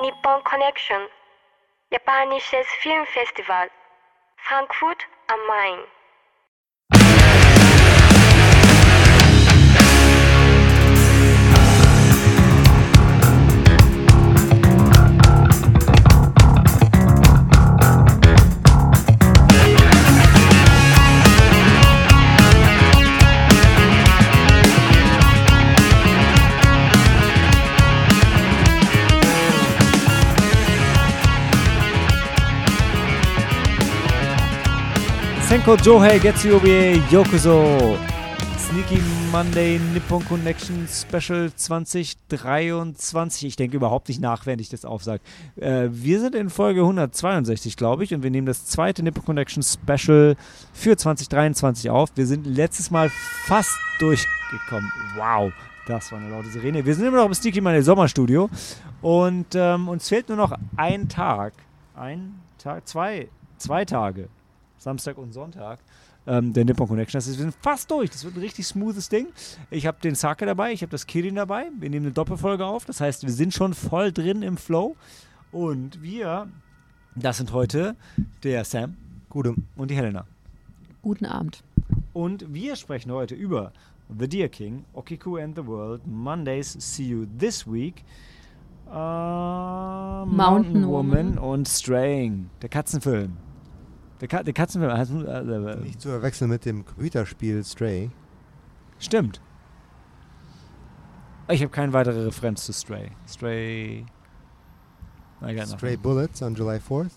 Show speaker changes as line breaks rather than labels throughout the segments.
Nippon Connection, japanisches Filmfestival, Frankfurt am Main.
千个上平月曜 Senko Johei Getsuyobi Yokuzo. Sneaky Monday Nippon Connection Special 2023. Ich denke überhaupt nicht nach, wenn ich das aufsage. Äh, wir sind in Folge 162, glaube ich, und wir nehmen das zweite Nippon Connection Special für 2023 auf. Wir sind letztes Mal fast durchgekommen. Wow, das war eine laute Sirene. Wir sind immer noch im Sneaky Monday Sommerstudio und ähm, uns fehlt nur noch ein Tag. Ein Tag? Zwei. Zwei Tage Samstag und Sonntag. Ähm, der Nippon Connection. Das ist, wir sind fast durch. Das wird ein richtig smoothes Ding. Ich habe den Sake dabei, ich habe das Kirin dabei. Wir nehmen eine Doppelfolge auf. Das heißt, wir sind schon voll drin im Flow. Und wir, das sind heute der Sam
Gute.
und die Helena.
Guten Abend.
Und wir sprechen heute über The Deer King, Okiku and the World, Mondays See You This Week, äh, Mountain,
Mountain
Woman
Woman.
und Straying, der Katzenfilm. Der, Ka der Katzenfilm heißt, äh, äh,
Nicht zu verwechseln mit dem Computerspiel Stray.
Stimmt. Ich habe keine weitere Referenz zu Stray. Stray. I got
Stray. Bullets on July 4th.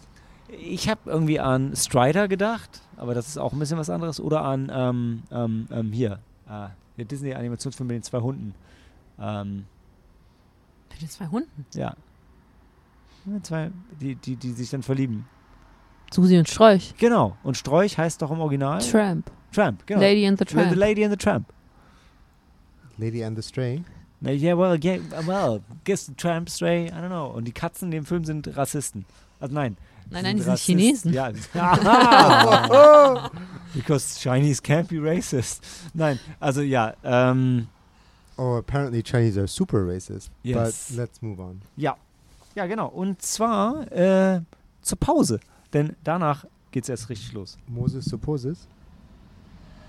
Ich habe irgendwie an Strider gedacht, aber das ist auch ein bisschen was anderes. Oder an ähm, ähm, ähm, hier, ah, der Disney-Animationsfilm mit den zwei Hunden. Ähm,
Mit den zwei Hunden.
ja. Ja, Zwei, die, die, die sich dann verlieben.
Susi und Strolch.
Genau. Und Strolch heißt doch im Original
Tramp.
Tramp. Genau.
Lady and the
The-
Tramp.
The Lady and the Tramp.
Lady and the Stray.
Na, Yeah, well, yeah, well, guess the Tramp, Stray, I don't know. Und die Katzen in dem Film sind Rassisten. Also nein.
nein, nein, die sind Chinesen.
Ja. Aha. Because Chinese can't be racist. Nein, also ja, ähm,
Oh, apparently Chinese are super racist.
Yes.
But let's move on.
ja. Ja, genau. Und zwar äh, zur Pause. Denn danach geht's erst richtig los.
Moses supposes.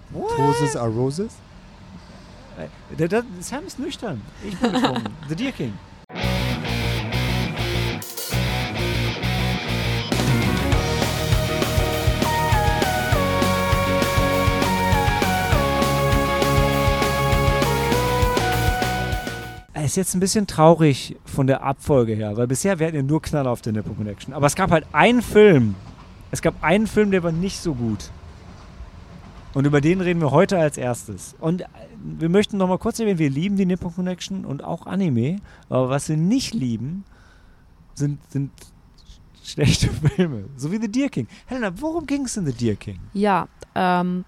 What?
Toses are roses.
Äh, der, der, Sam ist nüchtern. Ich bin betrunken. The Deer King. Ist jetzt ein bisschen traurig von der Abfolge her, weil bisher hatten ja nur Knaller auf der Nippon Connection. Aber es gab halt einen Film. Es gab einen Film, der war nicht so gut. Und über den reden wir heute als erstes. Und äh, wir möchten noch mal kurz erwähnen, wir lieben die Nippon Connection und auch Anime. Aber was wir nicht lieben, sind, sind schlechte Filme. So wie The Deer King. Helena, worum ging es in The Deer King?
Ja, ähm,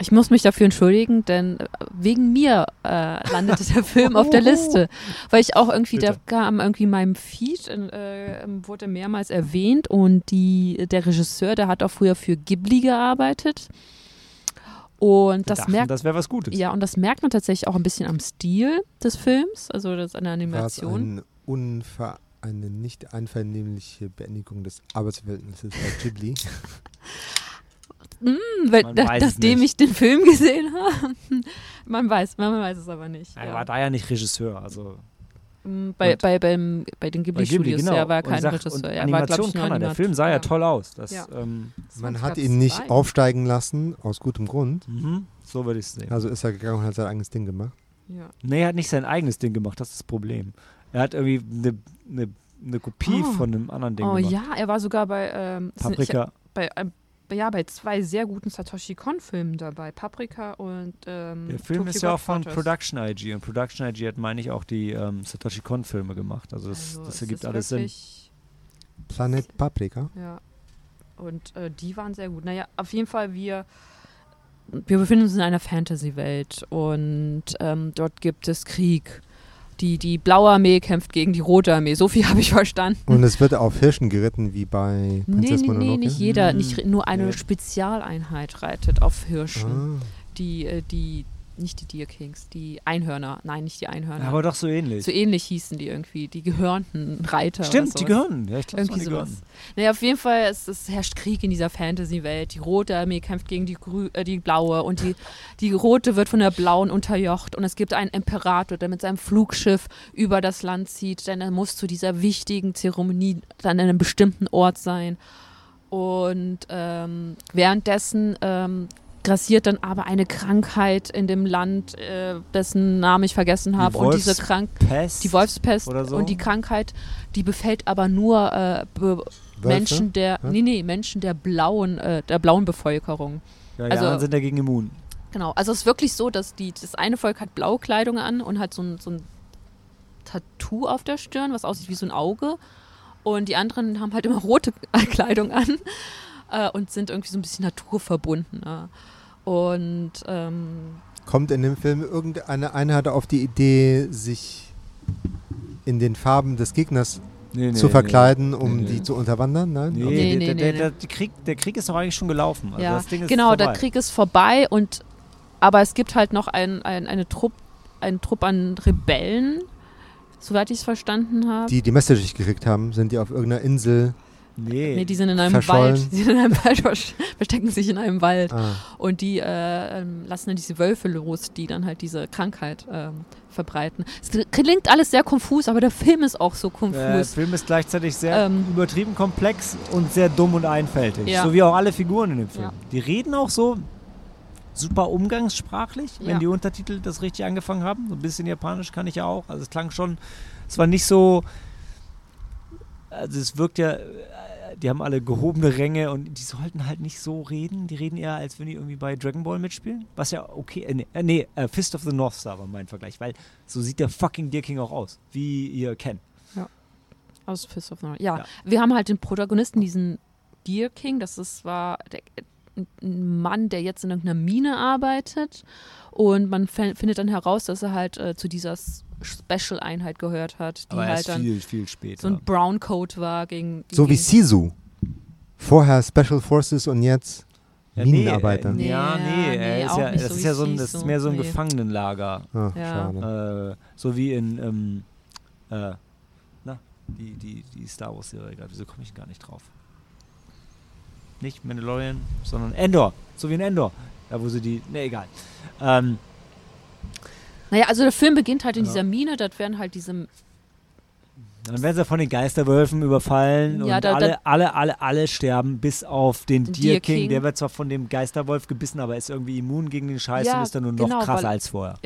ich muss mich dafür entschuldigen, denn äh, wegen mir äh, landete der Film auf der Liste, weil ich auch irgendwie, der
Bitte.
kam irgendwie in meinem Feed, in, äh, wurde mehrmals erwähnt und die, der Regisseur, der hat auch früher für Ghibli gearbeitet und
Wir
das
dachten,
merkt
das wäre was Gutes.
ja und das merkt man tatsächlich auch ein bisschen am Stil des Films, also das
War es
Animation.
unver eine nicht einvernehmliche Beendigung des Arbeitsverhältnisses bei Ghibli.
Hm, weil,
Man
da, nachdem
nicht.
ich den Film gesehen habe. man weiß, man weiß es aber nicht.
Er
ja.
war da ja nicht Regisseur. Also
Mm, Bei,
Und-
bei, beim, bei den
bei Ghibli,
Ghibli-Studios,
genau.
ja, war kein Regisseur. Er war,
Animation
ich,
kann er. Der Film sah ja, toll aus. Das,
Ja.
ähm,
Man hat ihn nicht
zwei.
aufsteigen lassen, aus gutem Grund.
mhm, so würde ich es sehen.
Also ist er gegangen und hat sein eigenes Ding gemacht.
Ja.
Nee, er hat nicht sein eigenes Ding gemacht, das ist das Problem. Er hat irgendwie eine ne, ne Kopie
Oh.
von einem anderen Ding
Oh
gemacht.
ja, er war sogar bei, ähm, sind- ich,
Paprika.
bei, ähm, ja, bei zwei sehr guten Satoshi Kon-Filmen dabei. Paprika und ähm,
Der Film
Tokyo
ist ja auch von. Production IG und Production IG hat, meine ich, auch die ähm, Satoshi Kon-Filme gemacht. Also das,
Also
das ergibt alles Sinn.
Planet Paprika.
Ja. Und äh, die waren sehr gut. Naja, auf jeden Fall, wir, wir befinden uns in einer Fantasy-Welt und ähm, dort gibt es Krieg. Die, die blaue Armee kämpft gegen die rote Armee. So viel habe ich verstanden.
Und es wird auf Hirschen geritten, wie bei
Nee,
Prinzess
nee,
Mononoke.
nee, nicht jeder,
Hm.
nicht, nur eine
Nee.
Spezialeinheit reitet auf Hirschen.
Ah.
Die, äh, die nicht die Deer Kings, die Einhörner. Nein, nicht die Einhörner.
Aber doch so ähnlich.
so ähnlich hießen die irgendwie, die gehörnten Reiter.
Stimmt, die gehören. Ja, ich glaube,
Irgendwie sowas. Naja, auf jeden Fall, es, es herrscht Krieg in dieser Fantasy-Welt. Die rote Armee kämpft gegen die, grü äh, die blaue und die, die rote wird von der blauen unterjocht. Und es gibt einen Imperator, der mit seinem Flugschiff über das Land zieht, denn er muss zu dieser wichtigen Zeremonie an einem bestimmten Ort sein. Und ähm, währenddessen ähm, grassiert dann aber eine Krankheit in dem Land, äh, dessen Namen ich vergessen habe. Und diese Krank
Pest.
die Wolfspest
oder so?
und die Krankheit, die befällt aber nur äh, be Menschen der,
Ja?
nee, nee, Menschen der blauen, äh, der blauen Bevölkerung.
Ja, die
also-
anderen sind dagegen immun.
Genau. Also es ist wirklich so, dass die, das eine Volk hat blaue Kleidung an und hat so ein, so ein Tattoo auf der Stirn, was aussieht wie so ein Auge. Und die anderen haben halt immer rote Kleidung an äh, und sind irgendwie so ein bisschen naturverbundener. Und ähm,
Kommt in dem Film irgendeine Einheit auf die Idee, sich in den Farben des Gegners
Nee, nee,
zu verkleiden, um
Nee, nee.
die zu unterwandern? Nein?
Nee,
Okay.
Nee,
der,
nee,
der, der, Krieg, der Krieg ist doch eigentlich schon gelaufen. Also
ja,
das Ding ist
genau,
vorbei.
der Krieg ist vorbei und aber es gibt halt noch ein, ein, eine Trupp, einen Trupp an Rebellen, soweit ich es verstanden habe.
Die die Message gekriegt haben, sind die auf irgendeiner Insel.
Nee,
Nee, die sind in einem. Wald. Die sind in einem Wald, verstecken sich in einem Wald.
Ah,
Und die äh, ähm, lassen dann diese Wölfe los, die dann halt diese Krankheit ähm, verbreiten. Es klingt alles sehr konfus, aber der Film ist auch so
der
konfus.
Film ist gleichzeitig sehr
Ähm,
übertrieben komplex und sehr dumm und einfältig.
Ja.
So wie auch alle Figuren in dem Film.
Ja.
Die reden auch so super umgangssprachlich, wenn
Ja.
die Untertitel das richtig angefangen haben. So ein bisschen Japanisch kann ich ja auch. Also es klang schon, es war nicht so, also es wirkt ja, äh, die haben alle gehobene Ränge und die sollten halt nicht so reden. Die reden eher, als wenn die irgendwie bei Dragon Ball mitspielen. Was ja okay, äh, nee, äh, nee äh, Fist of the North Star war mein Vergleich, weil so sieht der fucking Deer King auch aus, wie ihr kennt.
Aus Fist of the North. Ja,
Ja.
wir haben halt den Protagonisten, diesen Deer King. Das ist war der, ein Mann, der jetzt in irgendeiner Mine arbeitet. Und man findet dann heraus, dass er halt äh, zu dieser Special-Einheit gehört hat, die
Aber
halt dann
viel, viel später.
so ein Browncoat war gegen.
so wie
gegen,
Sisu. Vorher Special Forces und jetzt
Ja,
Minenarbeiter.
Nee, äh, ja,
Nee,
nee, er ist ja, das
so
ist
wie
ja so ein, das ist mehr so ein
nee.
Gefangenenlager.
Ah,
Ja.
Äh, so wie in, ähm, äh, na, die, die, die Star Wars-Serie gerade. Wieso komme ich gar nicht drauf? Nicht Mandalorian, sondern Endor. So wie in Endor. Da wo sie die, ne, egal. Ähm,
Naja, also der Film beginnt halt in
Ja.
dieser Mine, dort werden halt diese
dann werden sie von den Geisterwölfen überfallen
Ja,
und
da- da-
alle, alle, alle, alle sterben, bis auf den
Den
Deer King.
King.
Der wird zwar von dem Geisterwolf gebissen, aber ist irgendwie immun gegen den Scheiß
Ja,
und ist dann nur noch
genau,
krasser
weil-
als vorher.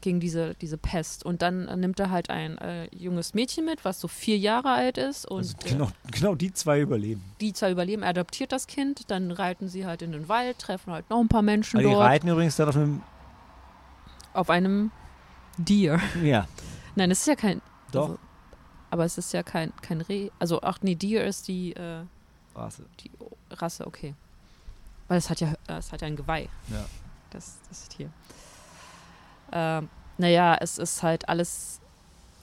gegen diese, diese Pest. Und dann nimmt er halt ein äh, junges Mädchen mit, was so vier Jahre alt ist und
Also
äh,
genau, genau die zwei überleben.
die zwar überleben, er adoptiert das Kind, dann reiten sie halt in den Wald, treffen halt noch ein paar Menschen
Aber die
dort
reiten übrigens dann auf einem,
auf einem Deer.
ja,
Nein, es ist ja kein.
doch,
Also, aber es ist ja kein, kein Reh. Also, ach nee, Deer ist die, äh,
Rasse.
die Rasse, okay. Weil es hat ja, es hat ja ein Geweih.
Ja.
Das, das Tier. Ähm, naja, es ist halt alles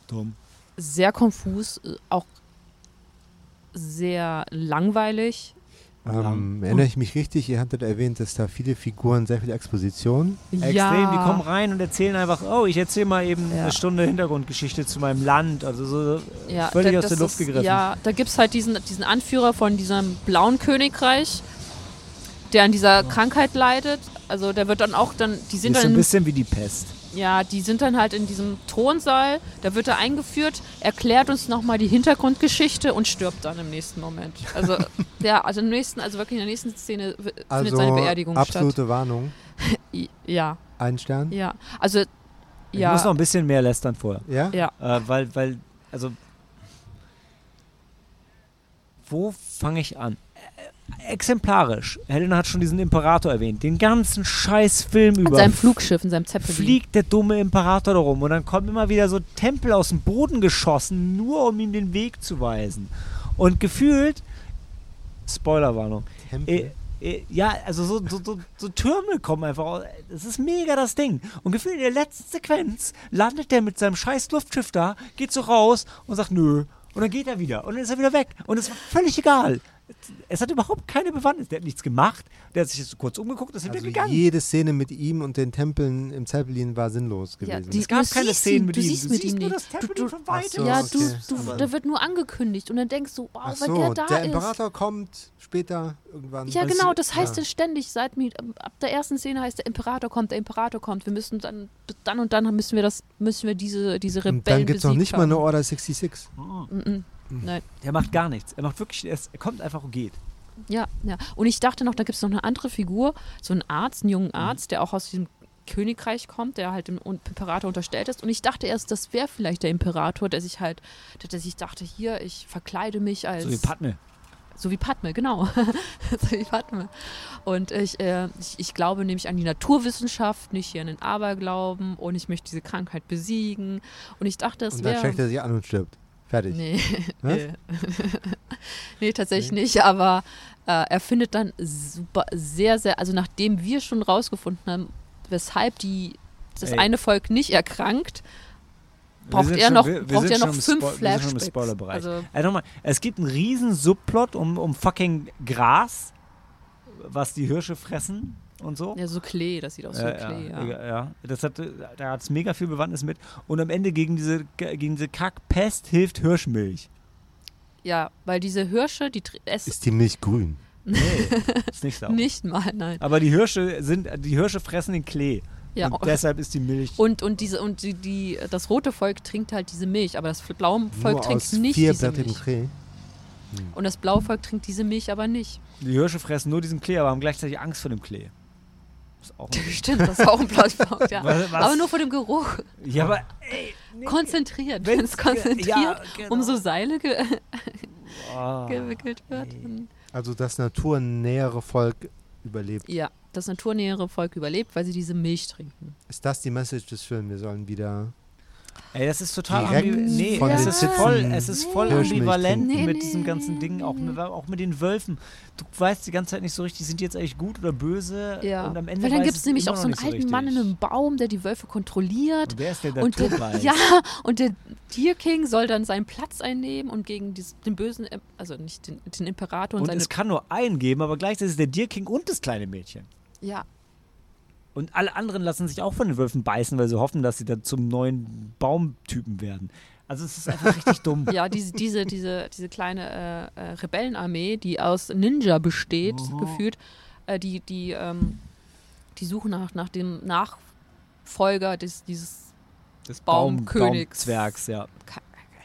Dumm.
sehr konfus, äh, auch sehr langweilig.
Ähm, erinnere ich mich richtig, ihr hattet erwähnt, dass da viele Figuren, sehr viel Exposition.
Extrem,
ja,
die kommen rein und erzählen einfach, oh, ich erzähle mal eben
Ja.
eine Stunde Hintergrundgeschichte zu meinem Land. Also so
ja,
völlig
da-
aus der Luft
ist,
gegriffen.
Ja, da gibt es halt diesen, diesen Anführer von diesem blauen Königreich, der an dieser Krankheit leidet. Also der wird dann auch dann, die sind
ist so
dann
ein
in
bisschen wie die Pest.
Ja, die sind dann halt in diesem Thronsaal, da wird er eingeführt, erklärt uns nochmal die Hintergrundgeschichte und stirbt dann im nächsten Moment. Also, ja, also im nächsten, also wirklich in der nächsten Szene findet
Also
seine Beerdigung
absolute Warnung.
statt. I- Ja,
Ein Stern.
ja. Also,
Ich muss noch
ja,
ein bisschen mehr lästern vorher.
Ja?
ja.
Äh, weil, weil, also, wo fange ich an? Exemplarisch. Helena hat schon diesen Imperator erwähnt. Den ganzen scheiß Film
An
über.
seinem Flugschiff, in seinem Zeppelin.
fliegt der dumme Imperator da rum und dann kommen immer wieder so Tempel aus dem Boden geschossen, nur um ihm den Weg zu weisen. Und gefühlt, Spoilerwarnung,
Tempel.
äh, äh, ja, also so, so, so, so Türme kommen einfach aus. Das ist mega das Ding. Und gefühlt in der letzten Sequenz landet der mit seinem scheiß Luftschiff da, geht so raus und sagt nö. Und dann geht er wieder. Und dann ist er wieder weg. Und es war völlig egal. Es hat überhaupt keine Bewandtnis. Der hat nichts gemacht. Der hat sich jetzt so kurz umgeguckt und ist
Also
wieder gegangen.
jede Szene mit ihm und den Tempeln im Zeppelin war sinnlos
Ja,
gewesen.
die-
Es gab keine Szenen
ihn,
mit
du
ihm.
siehst
Du
mit
siehst
ihm
nur
nicht.
das
Du- du-
von weitem.
so,
ja,
okay.
du, da wird nur angekündigt und dann denkst du, wow,
Ach
wenn
so,
der da
der
ist.
Imperator kommt später irgendwann.
Ja, genau, das heißt
ja.
ja ständig, seit ab der ersten Szene heißt der Imperator kommt, der Imperator kommt. Wir müssen dann, dann und dann müssen wir das, müssen wir diese, diese Rebellen
Und dann gibt es noch nicht mal eine
haben.
Order 66.
Mhm.
Mhm. Nein.
Er macht gar nichts. Er macht wirklich, er, er kommt einfach und geht.
Ja, ja. Und ich dachte noch, da gibt es noch eine andere Figur, so einen Arzt, einen
Mhm.
jungen Arzt, der auch aus diesem Königreich kommt, der halt dem Imperator unterstellt ist. Und ich dachte erst, das wäre vielleicht der Imperator, der sich halt, der sich dachte, hier, ich verkleide mich als.
So wie Padme.
So wie Padme, genau. so wie Padme. Und ich, äh, ich, ich glaube nämlich an die Naturwissenschaft, nicht hier an den Aberglauben und ich möchte diese Krankheit besiegen. Und ich dachte, es
Und dann
wäre.
steckt er sich an und stirbt. Fertig.
Nee, nee. nee, tatsächlich nicht, aber äh, er findet dann super, sehr, sehr, also nachdem wir schon rausgefunden haben, weshalb die, das
Ey.
eine Volk nicht erkrankt, braucht er noch,
wir- wir
braucht er noch fünf Flashbacks. Also,
Also nochmal, es gibt einen riesen Subplot um, um fucking Gras, was die Hirsche fressen und so.
ja, so Klee, das sieht aus wie
Äh,
Klee, ja.
ja, ja. Das hat, da hat es mega viel Bewandtnis mit. Und am Ende gegen diese, gegen diese Kackpest hilft Hirschmilch.
Ja, weil diese Hirsche, die tr- es
Ist die Milch grün?
Nee, ist nicht sauer.
nicht mal, nein.
Aber die Hirsche sind, die Hirsche fressen den Klee.
Ja,
und deshalb ist die Milch.
und, und diese und die, die das rote Volk trinkt halt diese Milch, aber das blaue Volk
Nur
trinkt
aus
nicht diese
vierblättigem
Milch.
Klee.
Und das blaue Volk trinkt diese Milch aber nicht.
Die Hirsche fressen nur diesen Klee, aber haben gleichzeitig Angst vor dem Klee. Ist auch ein
Stimmt, das ist auch ein Volk, ja.
Was- was-
Aber nur vor dem Geruch.
Ja, aber ey, nee.
Konzentriert.
Wenn-
es konzentriert
ja, genau.
um so Seile ge
Ah,
gewickelt wird.
nee.
Also das naturnähere Volk überlebt.
Ja, das naturnähere Volk überlebt, weil sie diese Milch trinken.
Ist das die Message des Films? Wir sollen wieder.
Ey, das ist total ambivalent. Nee,
von
es
den
ist voll, es ist voll
Hirschmilch
ambivalent
trinken.
mit
Nee,
diesem
nee,
ganzen Ding, auch mit, auch mit den Wölfen. Du weißt die ganze Zeit nicht so richtig, sind die jetzt eigentlich gut oder böse?
Ja.
Und am Ende
weil dann gibt es nämlich auch so einen alten. Mann in einem Baum, der die Wölfe kontrolliert.
Und der ist der, der
Und der, ja, und der Deer King soll dann seinen Platz einnehmen und gegen dies, den bösen, Im- also nicht den, den Imperator und,
Und
seine.
es kann nur einen geben, aber gleichzeitig ist der Deer King und das kleine Mädchen.
Ja,
Und alle anderen lassen sich auch von den Wölfen beißen, weil sie hoffen, dass sie dann zum neuen Baumtypen werden. Also es ist einfach richtig dumm.
ja diese, diese, diese, diese kleine äh, äh, Rebellenarmee, die aus Ninja besteht,
Mhm.
gefühlt, äh, die, die, ähm, die suchen nach, nach dem Nachfolger des, dieses
Des
Baumkönigs.
Baumzwergs, ja.
Ke-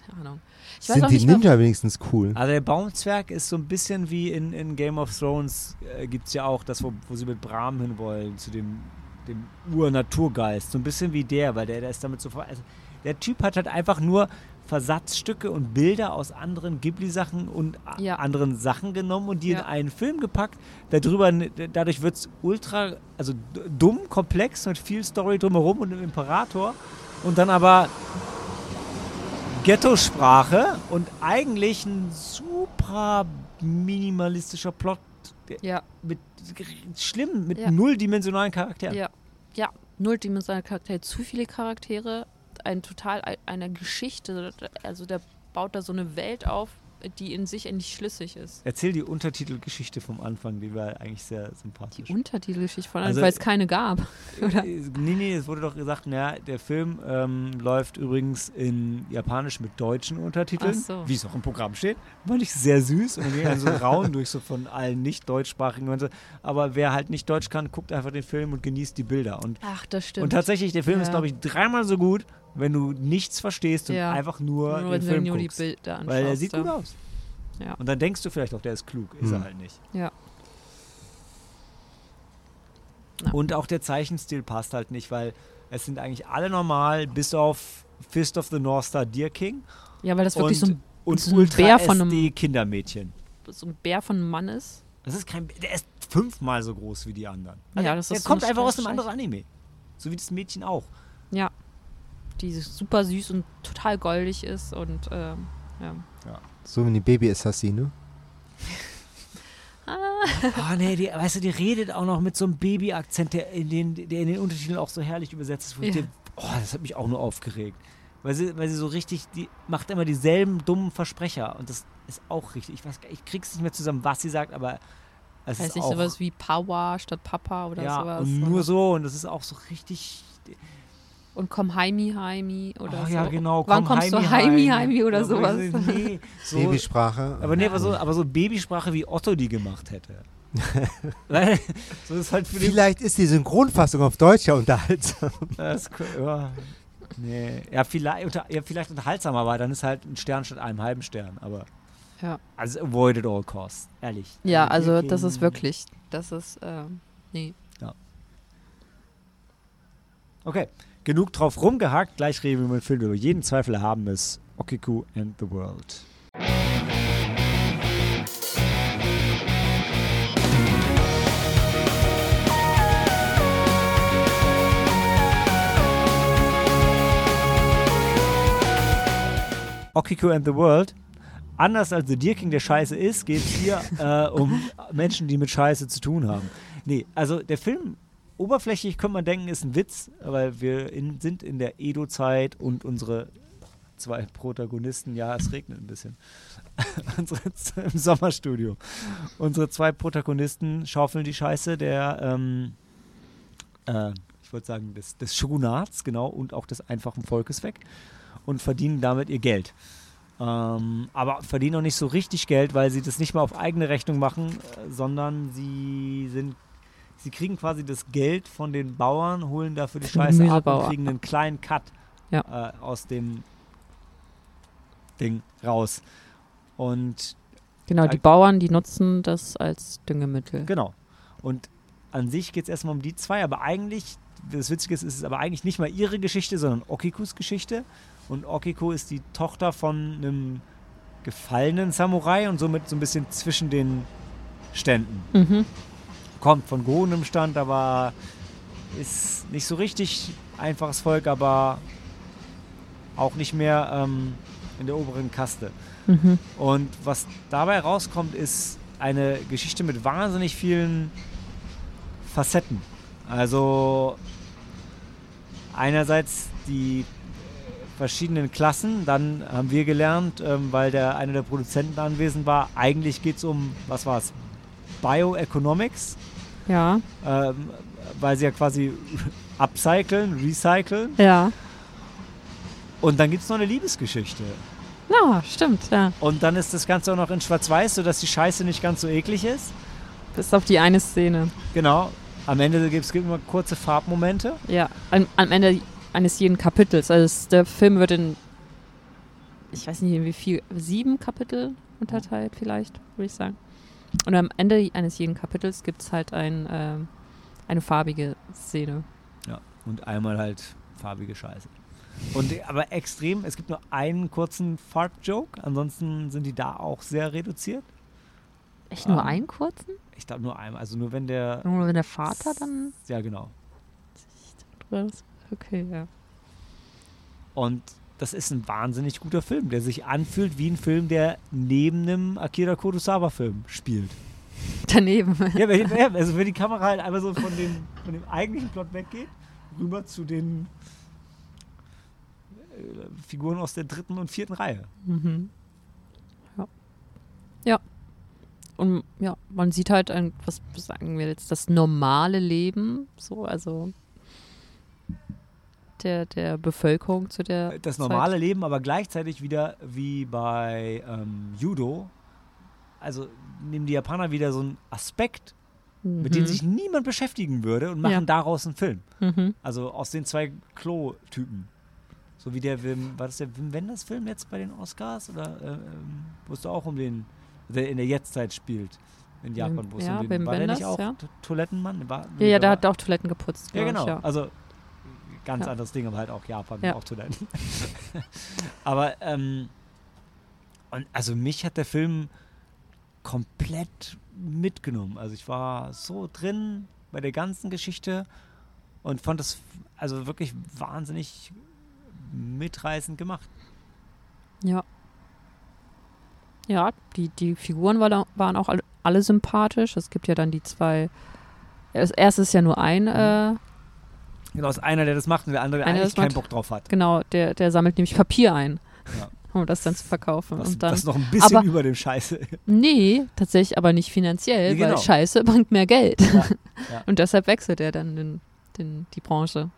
Keine Ahnung. Ich weiß
Sind
auch
die
nicht,
Ninja wenigstens cool?
Also der Baumzwerg ist so ein bisschen wie in, in Game of Thrones äh, gibt es ja auch das, wo, wo sie mit Bram hinwollen, zu dem, dem Ur-Naturgeist. So ein bisschen wie der, weil der, der ist damit so ver also Der Typ hat halt einfach nur Versatzstücke und Bilder aus anderen Ghibli-Sachen und
Ja.
anderen Sachen genommen und die in
Ja.
einen Film gepackt. Darüber, dadurch wird es ultra, also dumm, komplex mit viel Story drumherum und einem Imperator. Und dann aber Ghetto-Sprache und eigentlich ein super minimalistischer Plot.
Ja,
Mit schlimm, mit
Ja.
nulldimensionalen Charakteren.
ja, ja. Nulldimensionale Charaktere, zu viele Charaktere, ein total ein- eine Geschichte. Also der baut da so eine Welt auf, die in sich nicht schlüssig ist.
Erzähl die Untertitelgeschichte vom Anfang, die war eigentlich sehr sympathisch.
Die Untertitelgeschichte von
Also-
weil es keine gab. Oder?
Äh, Nee, nee, es wurde doch gesagt, naja, der Film ähm, läuft übrigens in Japanisch mit deutschen Untertiteln,
so.
wie es auch im Programm steht. Fand ich sehr süß und ging dann so Raun durch so von allen nicht deutschsprachigen und so. Aber wer halt nicht Deutsch kann, guckt einfach den Film und genießt die Bilder. Und,
Ach, das stimmt.
und tatsächlich, der Film ist,
Ja.
glaube ich, dreimal so gut, wenn du nichts verstehst und
Ja.
einfach nur,
nur
den Film
nur die
guckst.
Bilder anschaust.
Weil er sieht
ja.
gut aus.
Ja.
Und dann denkst du vielleicht auch, der ist klug. Ist er
Hm.
halt nicht.
Ja. Ja.
Und auch der Zeichenstil passt halt nicht, weil es sind eigentlich alle normal, bis auf Fist of the North Star Deer King
ja, weil das wirklich so ein,
und
so ein
Ultra
Bär von einem-
Kindermädchen.
so ein Bär von einem Mann ist.
Das ist kein, der ist fünfmal so groß wie die anderen. Also
Ja, das
der
ist so
kommt einfach aus einem anderen Anime. So wie das Mädchen auch.
Ja. Die super süß und total goldig ist und ähm, ja.
So wie die Baby-Assassine.
Oh nee, die, weißt du, die redet auch noch mit so einem Baby-Akzent, der in den, der in den Untertiteln auch so herrlich übersetzt ist. Wo ich
Ja.
denk, oh, das hat mich auch nur aufgeregt. Weil sie, weil sie so richtig, die macht immer dieselben dummen Versprecher. Und das ist auch richtig. Ich weiß gar- ich krieg's nicht mehr zusammen, was sie sagt, aber es
Weiß
ist
nicht,
auch,
sowas wie Power statt Papa oder
ja,
sowas.
und nur so. Und das ist auch so richtig.
Und komm Heimi, Heimi oder
Ach
so.
ja, genau.
Wann
komm,
kommst du
Heimi,
Heimi, Heimi oder
Ja,
sowas?
so, Nee, so,
Babysprache.
aber nee, aber so, aber so Babysprache, wie Otto die gemacht hätte. So ist halt
Vielleicht ist die Synchronfassung auf Deutsch ja unterhaltsam.
Das, ja, nee. Ja, vielleicht, unter, ja, vielleicht unterhaltsam, aber dann ist halt ein Stern statt einem halben Stern. Aber
Ja.
also avoid at all costs, ehrlich.
Ja, also das ist wirklich, das ist, ähm, nee.
Okay, genug drauf rumgehackt. Gleich reden wir über den Film, über jeden Zweifel haben ist Okiku and the World. Okiku and the World. Anders als The Deer King der Scheiße ist, geht es hier äh, um Menschen, die mit Scheiße zu tun haben. Nee, also der Film, oberflächlich könnte man denken, ist ein Witz, weil wir in, sind in der Edo-Zeit und unsere zwei Protagonisten, ja, es regnet ein bisschen, unsere, im Sommerstudio. Unsere zwei Protagonisten schaufeln die Scheiße der, ähm, äh, ich wollte sagen, des, des Shogunats, genau, und auch des einfachen Volkes weg und verdienen damit ihr Geld. Ähm, aber verdienen noch nicht so richtig Geld, weil sie das nicht mal auf eigene Rechnung machen, äh, sondern sie sind, sie kriegen quasi das Geld von den Bauern, holen dafür die Scheiße ab und kriegen einen kleinen Cut
Ja.
äh, aus dem Ding raus. Und
Genau, die
Ja.
Bauern, die nutzen das als Düngemittel.
Genau. Und an sich geht es erstmal um die zwei, aber eigentlich, das Witzige ist, ist es aber eigentlich nicht mal ihre Geschichte, sondern Okikus Geschichte. Und Okiko ist die Tochter von einem gefallenen Samurai und somit so ein bisschen zwischen den Ständen.
Mhm.
Kommt von gehobenem Stand, aber ist nicht so richtig einfaches Volk, aber auch nicht mehr ähm, in der oberen Kaste.
Mhm.
Und was dabei rauskommt, ist eine Geschichte mit wahnsinnig vielen Facetten. Also einerseits die verschiedenen Klassen, dann haben wir gelernt, ähm, weil der einer der Produzenten anwesend war, eigentlich geht es um, was war es, Bioeconomics,
Ja,
ähm, weil sie ja quasi upcyclen, recyceln.
ja.
Und dann gibt es noch eine Liebesgeschichte.
Ja, stimmt, ja.
Und dann ist das Ganze auch noch in Schwarz-Weiß, sodass die Scheiße nicht ganz so eklig ist.
Bis auf die eine Szene.
Genau. Am Ende gibt es immer kurze Farbmomente.
Ja, am, am Ende eines jeden Kapitels. Also der Film wird in, ich weiß nicht in wie viel, sieben Kapitel unterteilt vielleicht, würde ich sagen. Und am Ende eines jeden Kapitels gibt es halt ein, ähm, eine farbige Szene.
Ja. Und einmal halt farbige Scheiße. Und aber extrem, es gibt nur einen kurzen Farbjoke, ansonsten sind die da auch sehr reduziert.
Echt nur
Ähm,
einen kurzen?
Ich glaube nur einmal, also nur wenn der.
Nur wenn der Vater dann
Ja, genau.
Okay, ja.
Und das ist ein wahnsinnig guter Film, der sich anfühlt wie ein Film, der neben einem Akira Kurosawa-Film spielt.
Daneben.
Ja, also wenn die Kamera halt einfach so von dem, von dem eigentlichen Plot weggeht, rüber zu den äh, Figuren aus der dritten und vierten Reihe.
Mhm. Ja. Ja. Und ja, man sieht halt ein, was sagen wir jetzt, das normale Leben, so, also der, der Bevölkerung zu der
Das
Zeit.
normale Leben, aber gleichzeitig wieder wie bei ähm, Judo. Also nehmen die Japaner wieder so einen Aspekt, mit dem
Mhm.
sich niemand beschäftigen würde und machen
Ja.
daraus einen Film.
Mhm.
Also aus den zwei Klo-Typen. So wie der Wim, war das der Wim Wenders Film jetzt bei den Oscars? Oder äh, ähm, wo es da auch um den, der in der Jetztzeit spielt in Japan, wo es
ja,
um den,
Wim
war der nicht
Wenders,
auch
ja.
To- Toilettenmann? War,
Ja, ja, der
war-
hat auch Toiletten geputzt.
Ja, genau.
Ich, ja.
Also ganz
Ja.
anderes Ding, aber halt auch Japan,
Ja.
auch Toiletten. aber ähm, und also mich hat der Film komplett mitgenommen. Also ich war so drin bei der ganzen Geschichte und fand das also wirklich wahnsinnig mitreißend gemacht.
Ja. Ja, die, die Figuren war, waren auch alle, alle sympathisch. Es gibt ja dann die zwei. Das erste ist ja nur ein, äh,
Genau, ist einer, der das macht und der andere, der eigentlich
das
keinen
macht.
Bock drauf hat.
Genau, der, der sammelt nämlich Papier ein,
Ja.
um das dann zu verkaufen.
Was,
und dann,
was noch ein bisschen
aber-
über dem Scheiße.
nee, tatsächlich aber nicht finanziell,
Nee, genau.
weil Scheiße bringt mehr Geld.
Ja, ja.
Und deshalb wechselt er dann den, den, die Branche.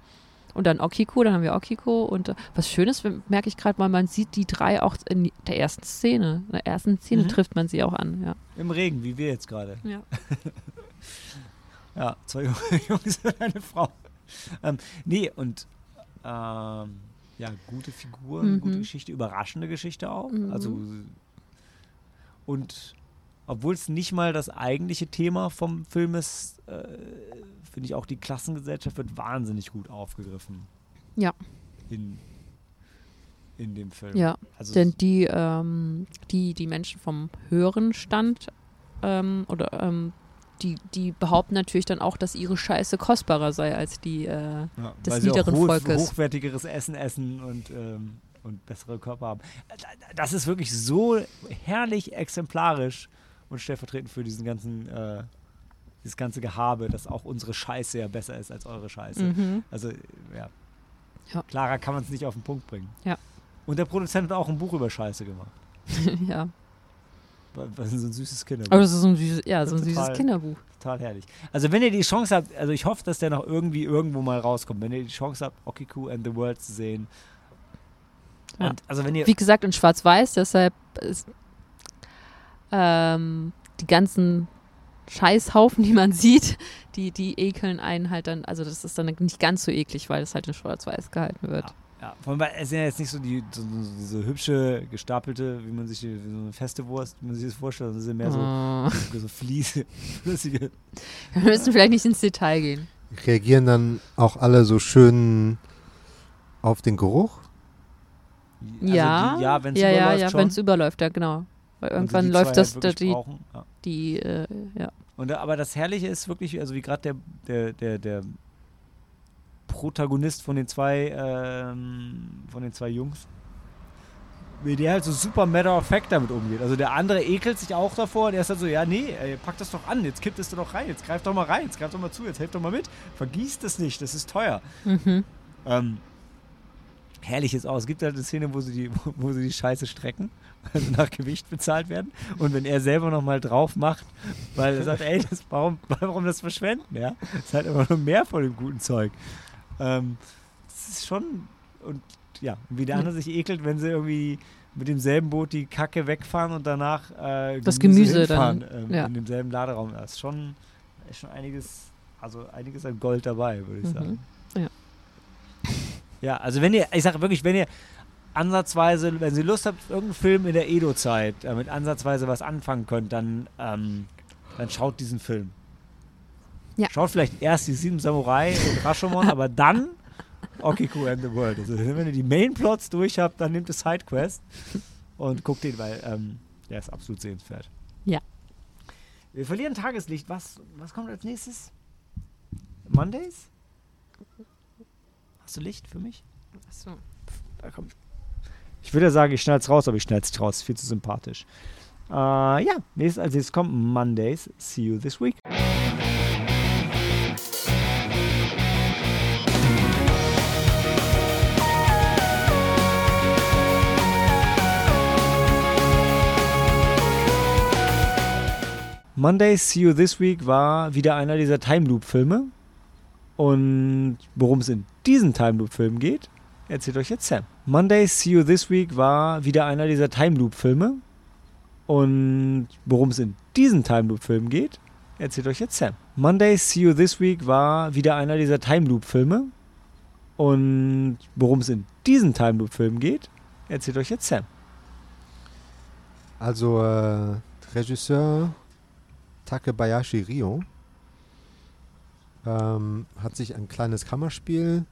Und dann Okiko, dann haben wir Okiko. Und äh, was Schönes merke ich gerade mal, man sieht die drei auch in der ersten Szene. In der ersten Szene
Mhm.
trifft man sie auch an, ja.
Im Regen, wie wir jetzt gerade.
Ja.
Ja, zwei Jungs und eine Frau. Ähm, nee, und ähm, ja, gute Figuren,
Mhm.
gute Geschichte, überraschende Geschichte auch.
Mhm.
Also und obwohl es nicht mal das eigentliche Thema vom Film ist, äh, finde ich auch die Klassengesellschaft wird wahnsinnig gut aufgegriffen.
Ja.
In, in dem Film.
Ja,
Also
denn die, ähm, die, die Menschen vom höheren Stand ähm, oder ähm, die, die behaupten natürlich dann auch, dass ihre Scheiße kostbarer sei als die, äh,
Ja,
des
weil sie auch
niederen
hoch,
Volkes.
hochwertigeres Essen essen und, ähm, und bessere Körper haben. Das ist wirklich so herrlich exemplarisch und stellvertretend für diesen ganzen, äh, dieses ganze Gehabe, dass auch unsere Scheiße ja besser ist als eure Scheiße.
mhm.
Also, ja.
Ja.
Klarer kann man es nicht auf den Punkt bringen.
Ja.
Und der Produzent hat auch ein Buch über Scheiße gemacht.
ja.
Ist so ein süßes Kinderbuch.
Aber das ist so ein süßes, ja, so ein
Total.
süßes Kinderbuch.
Total herrlich. Also wenn ihr die Chance habt, also ich hoffe, dass der noch irgendwie irgendwo mal rauskommt, wenn ihr die Chance habt, Okiku and the World zu sehen.
Ja.
Und also wenn ihr
Wie gesagt, in Schwarz-Weiß, deshalb ist ähm, die ganzen Scheißhaufen, die man sieht, die, die ekeln einen halt dann, also das ist dann nicht ganz so eklig, weil es halt in Schwarz-Weiß gehalten wird.
Ja, vor allem, weil es sind ja jetzt nicht so, die, so, so diese hübsche, gestapelte, wie man sich die, wie so eine feste Wurst, wie man sich das vorstellt, das sind mehr so,
Oh.
so Fliese, flüssige.
Wir müssen vielleicht nicht ins Detail gehen.
Reagieren dann auch alle so schön auf den Geruch?
Also
ja,
die, ja, wenn es
ja, ja,
überläuft
ja,
schon.
wenn es überläuft, ja, genau. Weil
Und
irgendwann
die zwei
läuft das,
halt
die,
brauchen, ja.
die, äh, ja.
Und, da- aber das Herrliche ist wirklich, also wie gerade der, der, der, der Protagonist von den zwei, ähm, von den zwei Jungs, wie der halt so super matter of fact damit umgeht. Also der andere ekelt sich auch davor, der ist halt so, ja nee, ey, pack das doch an, jetzt kippt es doch rein, jetzt greif doch mal rein, jetzt greif doch mal zu, jetzt helft doch mal mit, vergießt es nicht, das ist teuer.
Mhm.
Ähm, herrlich ist auch, es gibt halt eine Szene, wo sie die, wo, sie die Scheiße strecken, also nach Gewicht bezahlt werden. Und wenn er selber nochmal drauf macht, weil er sagt, ey, das, warum, warum das verschwenden, ja? Das ist halt einfach nur mehr von dem guten Zeug. Ähm, das ist schon, und ja, wie der andere sich ekelt, wenn sie irgendwie mit demselben Boot die Kacke wegfahren und danach äh,
Das Gemüse dann,
ähm,
ja.
in demselben Laderaum. Da ist schon, ist schon einiges, also einiges an Gold dabei, würde ich
Mhm.
sagen.
Ja.
Ja, also wenn ihr, ich sage wirklich, wenn ihr ansatzweise, wenn Sie Lust habt, irgendeinen Film in der Edo-Zeit damit ansatzweise was anfangen könnt, dann, ähm, dann schaut diesen Film.
Ja.
Schaut vielleicht erst die Sieben Samurai und Rashomon, aber dann Okiku and the World. Also wenn ihr die Mainplots durch habt, dann nehmt es Sidequest und guckt den, weil ähm, der ist absolut sehenswert.
Ja.
Wir verlieren Tageslicht. Was, was kommt als nächstes? Mondays? Hast du Licht für mich?
Achso.
Da kommt. Ich würde ja sagen, ich schneid's raus, aber ich schneid's nicht raus. Viel zu sympathisch. Äh, ja, nächstes, als nächstes kommt Mondays. See you this week. Mondays See You This Week war wieder einer dieser Time Loop Filme. Und worum es in diesen Time Loop Filmen geht, erzählt euch jetzt Sam. Mondays See You This Week war wieder einer dieser Time Loop Filme. Und worum es in diesen Time Loop Filmen geht, erzählt euch jetzt Sam. Mondays See You This Week war wieder einer dieser Time Loop Filme. Und worum es in diesen Time Loop Filmen geht, erzählt euch jetzt Sam.
Also äh, Regisseur Takebayashi Ryo ähm, hat sich ein kleines Kammerspiel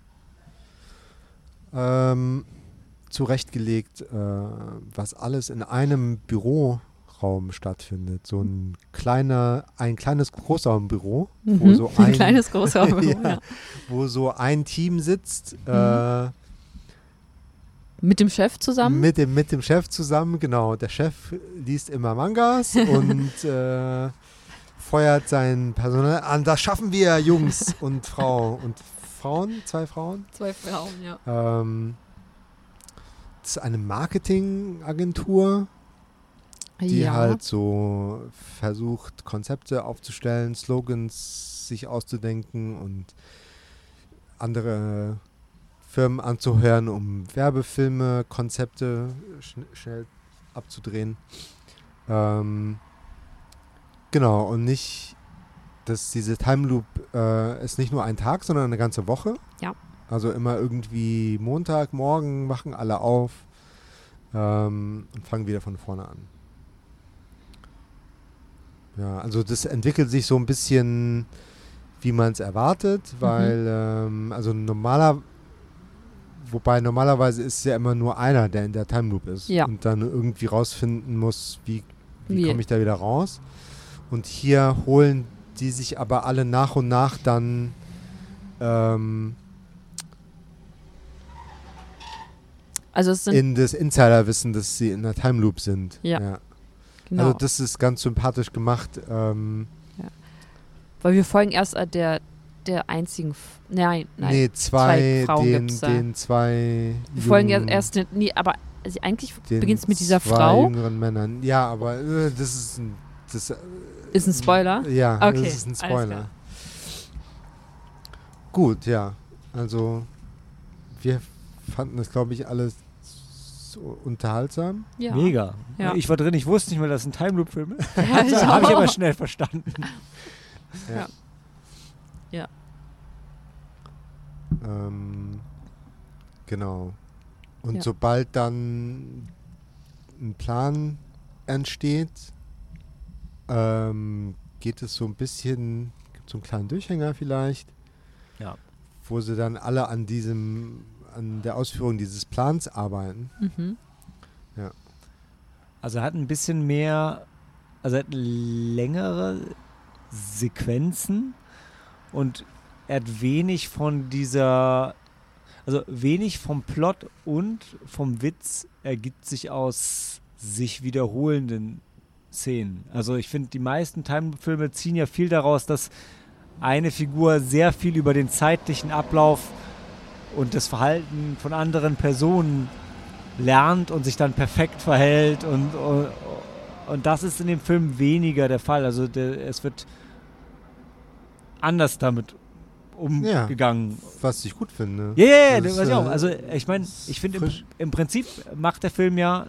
ähm, zurechtgelegt, äh, was alles in einem Büroraum stattfindet. So ein kleiner, ein kleines Großraumbüro, wo
Mhm.
so
ein
ein,
kleines großer
Ja.
ja.
wo so ein Team sitzt.
Mhm.
Äh,
Mit dem Chef zusammen?
Mit dem, mit dem Chef zusammen, genau. Der Chef liest immer Mangas und äh, feuert sein Personal an. Das schaffen wir, Jungs und Frau und Frauen, zwei Frauen.
Zwei Frauen, ja.
Ähm, das ist eine Marketingagentur, die
ja.
halt so versucht, Konzepte aufzustellen, Slogans sich auszudenken und andere Firmen anzuhören, um Werbefilme, Konzepte schn schnell abzudrehen. Ähm, genau, und nicht, dass diese Time Loop äh, ist nicht nur ein Tag, sondern eine ganze Woche.
Ja.
Also immer irgendwie Montag, morgen wachen alle auf ähm, und fangen wieder von vorne an. Ja, also das entwickelt sich so ein bisschen, wie man es erwartet, weil, ähm, also normaler, wobei normalerweise ist es ja immer nur einer, der in der Time Loop ist
Ja.
und dann irgendwie rausfinden muss, wie, wie
Wie?
komme ich da wieder raus. Und hier holen die sich aber alle nach und nach dann ähm,
Also es sind,
in das Insiderwissen, dass sie in der Time Loop sind.
Ja. genau,
Also das ist ganz sympathisch gemacht. Ähm,
weil wir folgen erst äh, der, der einzigen, F nein, nein,
nee, zwei,
zwei Frauen
den,
gibt's da.
den zwei
wir folgen ja erst, den, nee, aber also eigentlich beginnt es mit dieser
zwei
Frau,
jüngeren Männern. Ja, aber äh, das ist ein, das, äh,
ist ein Spoiler,
Ja,
Okay,
das ist ein Spoiler. Gut, ja. Also wir fanden das, glaube ich, alles so unterhaltsam.
ja.
Mega.
Ja.
Ich war drin, ich wusste nicht mehr, dass es ein Time Loop Film ist.
Ja, ich
Habe ich aber schnell verstanden.
Ja. Ja.
Ähm, genau. Und
Ja.
sobald dann ein Plan entsteht, ähm, geht es so ein bisschen, gibt so einen kleinen Durchhänger vielleicht,
Ja.
wo sie dann alle an diesem, an der Ausführung dieses Plans arbeiten.
Mhm.
Also er hat ein bisschen mehr, also er hat längere Sequenzen und er hat wenig von dieser, also wenig vom Plot und vom Witz ergibt sich aus sich wiederholenden Szenen. Also ich finde, die meisten Time-Filme ziehen ja viel daraus, dass eine Figur sehr viel über den zeitlichen Ablauf und das Verhalten von anderen Personen lernt und sich dann perfekt verhält und, und, und das ist in dem Film weniger der Fall. Also der, es wird anders damit umgegangen.
Was ich gut finde.
Ja, ja, ja, weiß ich auch.
äh,
Also ich meine, ich finde im, im Prinzip macht der Film ja,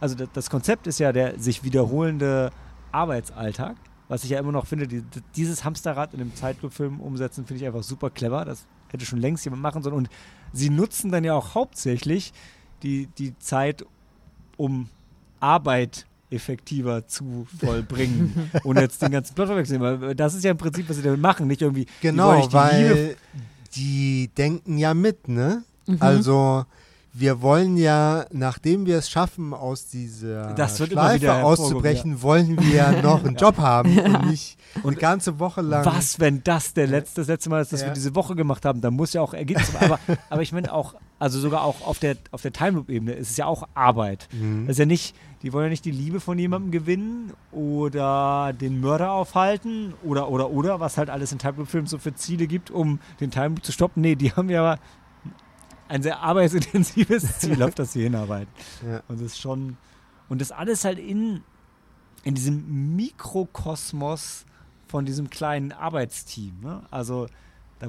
also das, Konzept ist ja der sich wiederholende Arbeitsalltag, was ich ja immer noch finde, die, dieses Hamsterrad in einem Zeitlupe-Film umsetzen, finde ich einfach super clever. Das hätte schon längst jemand machen sollen. Und sie nutzen dann ja auch hauptsächlich die, die Zeit, um Arbeit effektiver zu vollbringen und jetzt den ganzen Plot wechseln. Weil das ist ja im Prinzip, was sie damit machen, nicht irgendwie
Genau,
die Liebe
weil die denken ja mit, ne?
Mhm.
Also wir wollen ja, nachdem wir es schaffen, aus dieser Schleife auszubrechen, wollen wir ja noch einen Job haben und nicht
Und
eine ganze Woche lang.
Was, wenn das der letzte, das letzte Mal ist, dass
Ja.
wir diese Woche gemacht haben, dann muss ja auch Ergebnis. aber, aber ich meine auch, also sogar auch auf der, auf der Time Loop-Ebene ist es ja auch Arbeit.
Mhm.
Das ist ja nicht, die wollen ja nicht die Liebe von jemandem gewinnen oder den Mörder aufhalten oder, oder, oder, was halt alles in Time Loop-Filmen so für Ziele gibt, um den Time Loop zu stoppen. Nee, die haben ja ein sehr arbeitsintensives Ziel, auf das sie hinarbeiten.
Ja.
Und das ist schon, und das alles halt in, in diesem Mikrokosmos von diesem kleinen Arbeitsteam. Ne? Also da,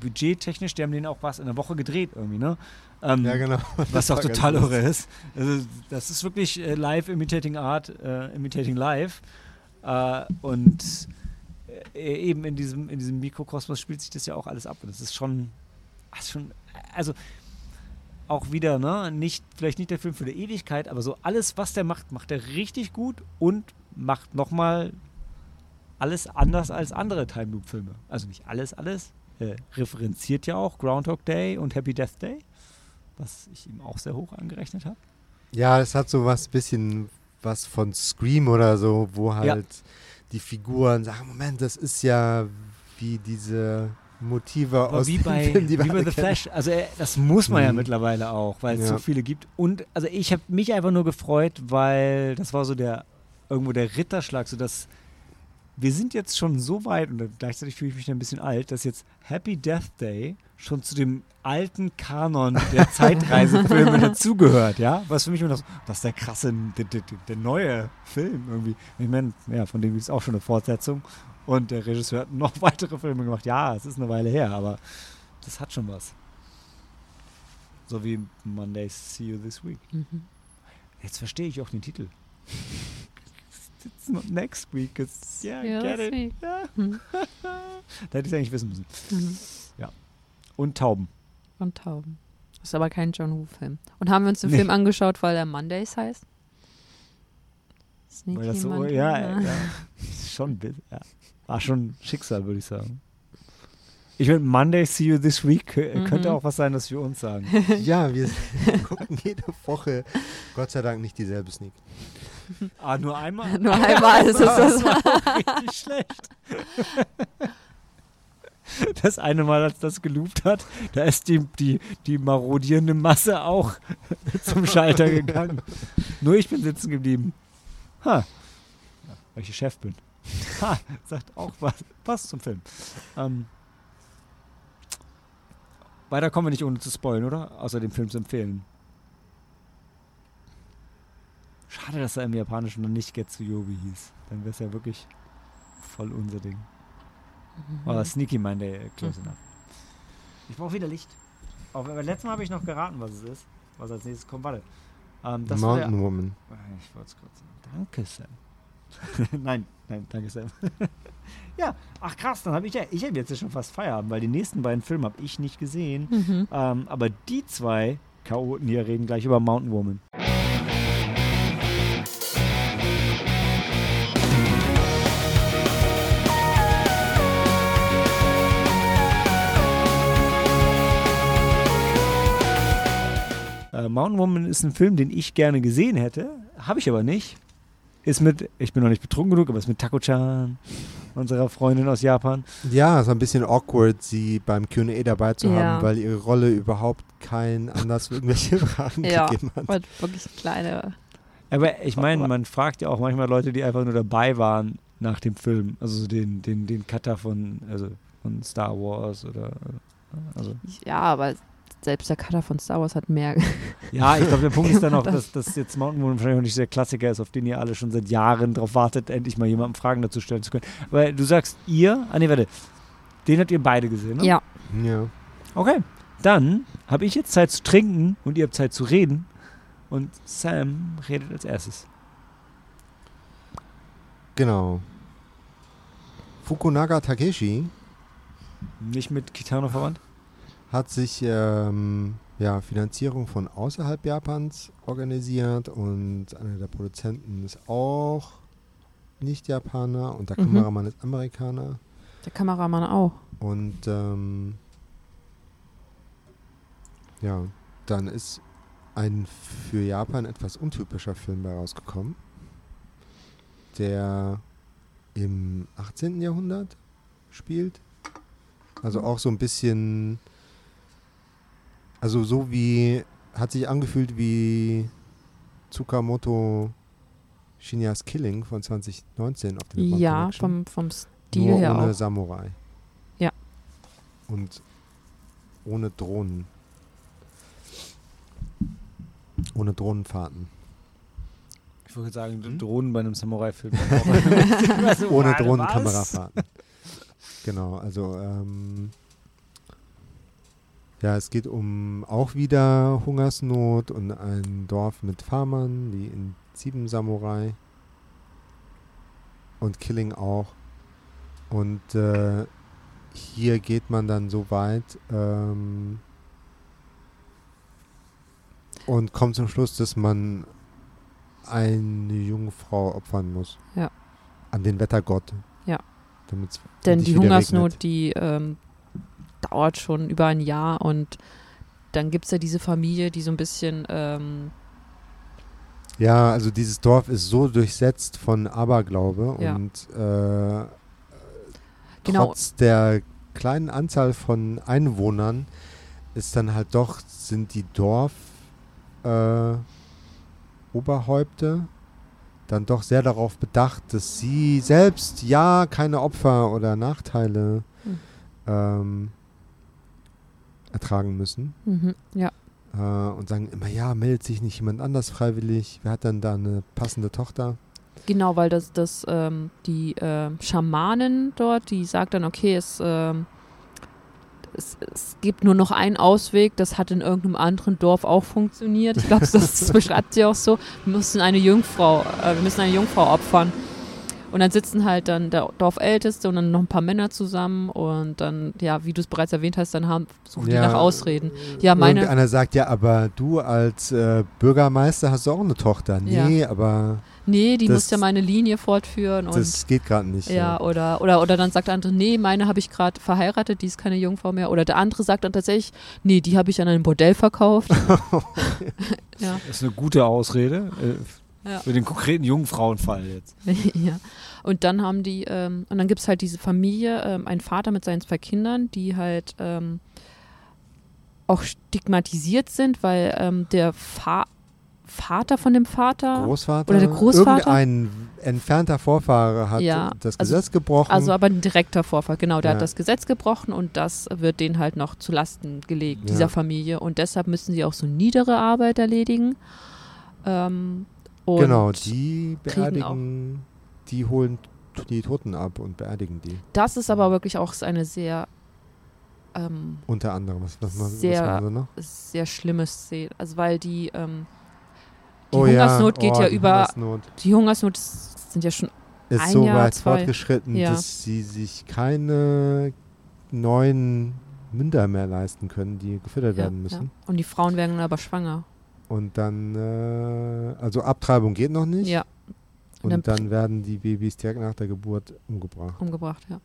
budgettechnisch, die haben den auch was in der Woche gedreht irgendwie, ne? Ähm,
ja, genau.
was auch total irre ist. Also, das ist wirklich äh, live imitating art, äh, imitating live. Äh, und äh, eben in diesem, in diesem Mikrokosmos spielt sich das ja auch alles ab. Und das ist schon, das ist schon, also auch wieder, ne, nicht, vielleicht nicht der Film für die Ewigkeit, aber so alles, was der macht, macht er richtig gut und macht nochmal alles anders als andere Time Loop Filme. Also nicht alles, alles. Äh, referenziert ja auch Groundhog Day und Happy Death Day, was ich ihm auch sehr hoch angerechnet habe.
Ja, es hat so was bisschen was von Scream oder so, wo halt die Figuren sagen, Moment, das ist ja wie diese Motive
Aber
aus
wie bei,
wir
wie bei The. Flash, also äh, das muss man ja
Mhm.
mittlerweile auch, weil es
Ja.
so viele gibt. Und also ich habe mich einfach nur gefreut, weil das war so der irgendwo der Ritterschlag, so dass wir sind jetzt schon so weit und gleichzeitig fühle ich mich ein bisschen alt, dass jetzt Happy Death Day schon zu dem alten Kanon der Zeitreisefilme dazugehört, ja? Was für mich immer noch, so, das ist der krasse, der, der, der neue Film irgendwie. Ich meine, ja, von dem gibt es auch schon eine Fortsetzung. Und der Regisseur hat noch weitere Filme gemacht. Ja, es ist eine Weile her, aber das hat schon was. So wie Mondays See You This Week.
Mhm.
Jetzt verstehe ich auch den Titel. It's not next week, it's yeah,
Yeah,
get it.
week.
Ja.
Mhm.
Da hätte ich eigentlich wissen müssen.
Mhm.
Und Tauben.
Und Tauben. Das ist aber kein John Woo-Film. Und haben wir uns den
Nee.
Film angeschaut, weil er Mondays heißt? Sneaky
Weil das so,
Monday.
ja, ja, schon, bi- ja. War schon Schicksal, würde ich sagen. Ich meine, Monday, see you this week kö-
Mhm.
könnte auch was sein, das wir uns sagen.
Ja, wir gucken jede Woche Gott sei Dank nicht dieselbe Sneak.
ah, nur einmal?
Nur einmal ist es das.
war richtig schlecht. Das eine Mal, als das geloopt hat, da ist die, die, die marodierende Masse auch zum Schalter gegangen. Nur ich bin sitzen geblieben. Ha. Weil ich Chef bin. Ha, sagt auch was. Passt zum Film. Ähm, weiter kommen wir nicht ohne zu spoilen, oder? Außer dem Film zu empfehlen. Schade, dass er im Japanischen noch nicht Getsuyobi hieß. Dann wäre es ja wirklich voll unser Ding. Aber Sneaky Monday, äh, close enough. Ich brauche wieder Licht. Auch, aber letztes Mal habe ich noch geraten, was es ist. Was als nächstes kommt. Warte. Ähm, das war der,
Mountain Woman.
Ah, ich wollte es kurz sagen. Danke, Sam. nein, nein, danke, Sam. ja, ach krass, dann habe ich ja, ich habe jetzt ja schon fast Feierabend, weil die nächsten beiden Filme habe ich nicht gesehen.
Mhm.
Ähm, aber die zwei Chaoten hier reden gleich über Mountain Woman. Äh, Mountain Woman ist ein Film, den ich gerne gesehen hätte, habe ich aber nicht. Ist mit, ich bin noch nicht betrunken genug, aber ist mit Tako-chan, unserer Freundin aus Japan.
Ja, ist ein bisschen awkward, sie beim Q&A dabei zu
Ja.
haben, weil ihre Rolle überhaupt kein Anlass für irgendwelche Fragen
Ja.
gegeben hat.
Und wirklich kleine.
Aber ich meine, man fragt ja auch manchmal Leute, die einfach nur dabei waren nach dem Film. Also so den, den, den Cutter von, also von Star Wars oder also.
Ja, aber selbst der Cutter von Star Wars hat mehr.
Ja, ich glaube, der Punkt ist dann auch,
Das-
dass, dass jetzt Mountain Moon wahrscheinlich auch nicht der Klassiker ist, auf den ihr alle schon seit Jahren drauf wartet, endlich mal jemandem Fragen dazu stellen zu können. Weil du sagst, ihr, ah nee, warte, den habt ihr beide gesehen, ne?
Ja.
Ja.
Okay, dann habe ich jetzt Zeit zu trinken und ihr habt Zeit zu reden und Sam redet als erstes.
Genau. Fukunaga Takeshi
Nicht mit Kitano verwandt?
Hat sich ähm, ja, Finanzierung von außerhalb Japans organisiert und einer der Produzenten ist auch nicht Japaner und der
Mhm.
Kameramann ist Amerikaner.
Der Kameramann auch.
Und ähm, ja, dann ist ein für Japan etwas untypischer Film bei rausgekommen, der im 18. Jahrhundert spielt. Also auch so ein bisschen, also so wie, hat sich angefühlt wie Tsukamoto Shinyas Killing von 2019 auf Nippon
Ja,
Connection.
vom, vom Stil
Nur
her
ohne
auch.
Samurai.
Ja.
Und ohne Drohnen. Ohne Drohnenfahrten.
Ich wollte sagen,
Hm?
Drohnen bei einem Samurai-Film.
Ohne Drohnenkamerafahrten. genau, also ähm, ja, es geht um auch wieder Hungersnot und ein Dorf mit Farmern, wie in Sieben Samurai. Und Killing auch. Und äh, hier geht man dann so weit ähm, und kommt zum Schluss, dass man eine junge Frau opfern muss.
Ja.
An den Wettergott.
Ja. Denn die Hungersnot,
regnet.
die ähm, dauert schon über ein Jahr und dann gibt es ja diese Familie, die so ein bisschen, ähm,
Ja, also dieses Dorf ist so durchsetzt von Aberglaube
Ja.
und äh,
Genau.
trotz der kleinen Anzahl von Einwohnern ist dann halt doch, sind die Dorf äh, dann doch sehr darauf bedacht, dass sie selbst ja keine Opfer oder Nachteile
Hm.
ähm, ertragen müssen.
Mhm. Ja.
Äh, und sagen immer, ja, meldet sich nicht jemand anders freiwillig? Wer hat dann da eine passende Tochter?
Genau, weil das, das ähm, die ähm, Schamanin dort, die sagt dann, okay, es, ähm, es, es gibt nur noch einen Ausweg, das hat in irgendeinem anderen Dorf auch funktioniert. Ich glaube, das, das beschreibt sie auch so. Wir müssen eine Jungfrau, äh, wir müssen eine Jungfrau opfern. Und dann sitzen halt dann der Dorfälteste und dann noch ein paar Männer zusammen und dann, ja, wie du es bereits erwähnt hast, dann haben, suchen die
Ja,
nach Ausreden. Ja, meine,
Irgendeiner sagt, ja, aber du als äh, Bürgermeister hast du auch eine Tochter. Nee, aber
nee, die
das-
muss ja meine Linie fortführen und
das geht gerade nicht.
Ja, oder, oder, oder dann sagt der andere, nee, meine habe ich gerade verheiratet, die ist keine Jungfrau mehr. Oder der andere sagt dann tatsächlich, nee, die habe ich an ein Bordell verkauft. ja,
Das ist eine gute Ausrede äh,
Ja.
für den konkreten Jungfrauenfall jetzt.
ja. Und dann haben die, ähm, und dann gibt es halt diese Familie, ähm, ein Vater mit seinen zwei Kindern, die halt ähm, auch stigmatisiert sind, weil ähm, der Fa Vater von dem Vater,
Großvater?
Oder der Großvater?
Irgendein entfernter Vorfahre hat
Ja,
das
also-
Gesetz gebrochen.
also aber ein direkter Vorfall, genau, der
Ja.
hat das Gesetz gebrochen und das wird denen halt noch zu Lasten gelegt,
Ja.
dieser Familie. Und deshalb müssen sie auch so niedere Arbeit erledigen. Ähm, und
genau, die beerdigen, die holen die Toten ab und beerdigen die.
Das ist aber wirklich auch eine sehr, ähm,
Unter anderem. Was, was, was,
Sehr-
was noch?
sehr schlimme Szene. Also weil die, ähm, die
oh
Hungersnot
ja,
geht
oh,
ja
die
über,
Hungersnot
die Hungersnot ist- sind ja schon,
ist
ein
so
Jahr,
weit
zwei.
fortgeschritten,
Ja.
dass sie sich keine neuen Münder mehr leisten können, die gefüttert
ja,
werden müssen.
Und die Frauen werden aber schwanger.
Und dann, äh, also Abtreibung geht noch nicht.
Ja.
Und
dann
dann, werden die Babys direkt nach der Geburt umgebracht.
umgebracht, ja.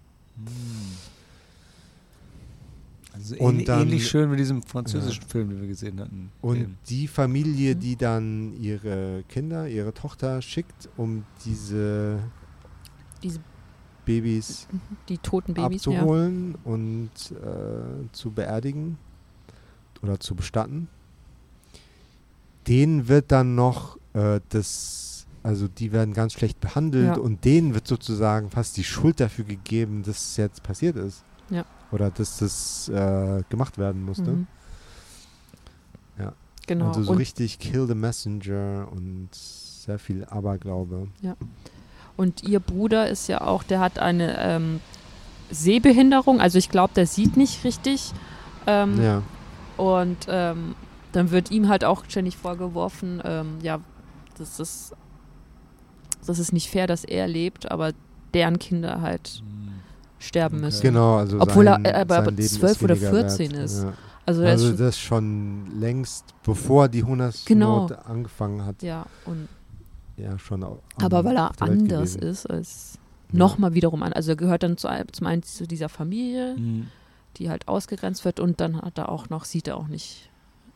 Also
Und
ähnlich,
dann-
ähnlich schön wie diesem französischen Film, den wir gesehen hatten.
Und
Eben.
die Familie,
Mhm.
die dann ihre Kinder, ihre Tochter schickt, um diese
Diese
Babys
die toten Babys, ja.
abzuholen und äh, zu beerdigen oder zu bestatten. Denen wird dann noch äh, das, also die werden ganz schlecht behandelt
Ja.
und denen wird sozusagen fast die Schuld dafür gegeben, dass es jetzt passiert ist.
Ja.
Oder dass das äh, gemacht werden musste.
Mhm.
Ja.
Genau.
Also so
und,
richtig Kill the Messenger und sehr viel Aberglaube.
und ihr Bruder ist ja auch, der hat eine ähm, Sehbehinderung, also ich glaube, der sieht nicht richtig. Ähm,
Ja.
Und ähm, dann wird ihm halt auch ständig vorgeworfen, ähm, ja, das ist, das ist nicht fair, dass er lebt, aber deren Kinder halt
Hm.
sterben
Okay.
müssen.
Genau, also
Obwohl er-
sein,
äh, aber- aber
Leben ist
12 oder
weniger
14
wert.
ist.
Ja.
Also, er ist
Also
schon,
das schon längst, bevor die Hungersnot
Genau.
angefangen hat,
ja, und,
ja schon au-
aber weil er anders
gewesen.
ist als
Ja.
nochmal wiederum an. Also er gehört dann zu, zum einen zu dieser Familie,
Hm.
die halt ausgegrenzt wird und dann hat er auch noch, sieht er auch nicht,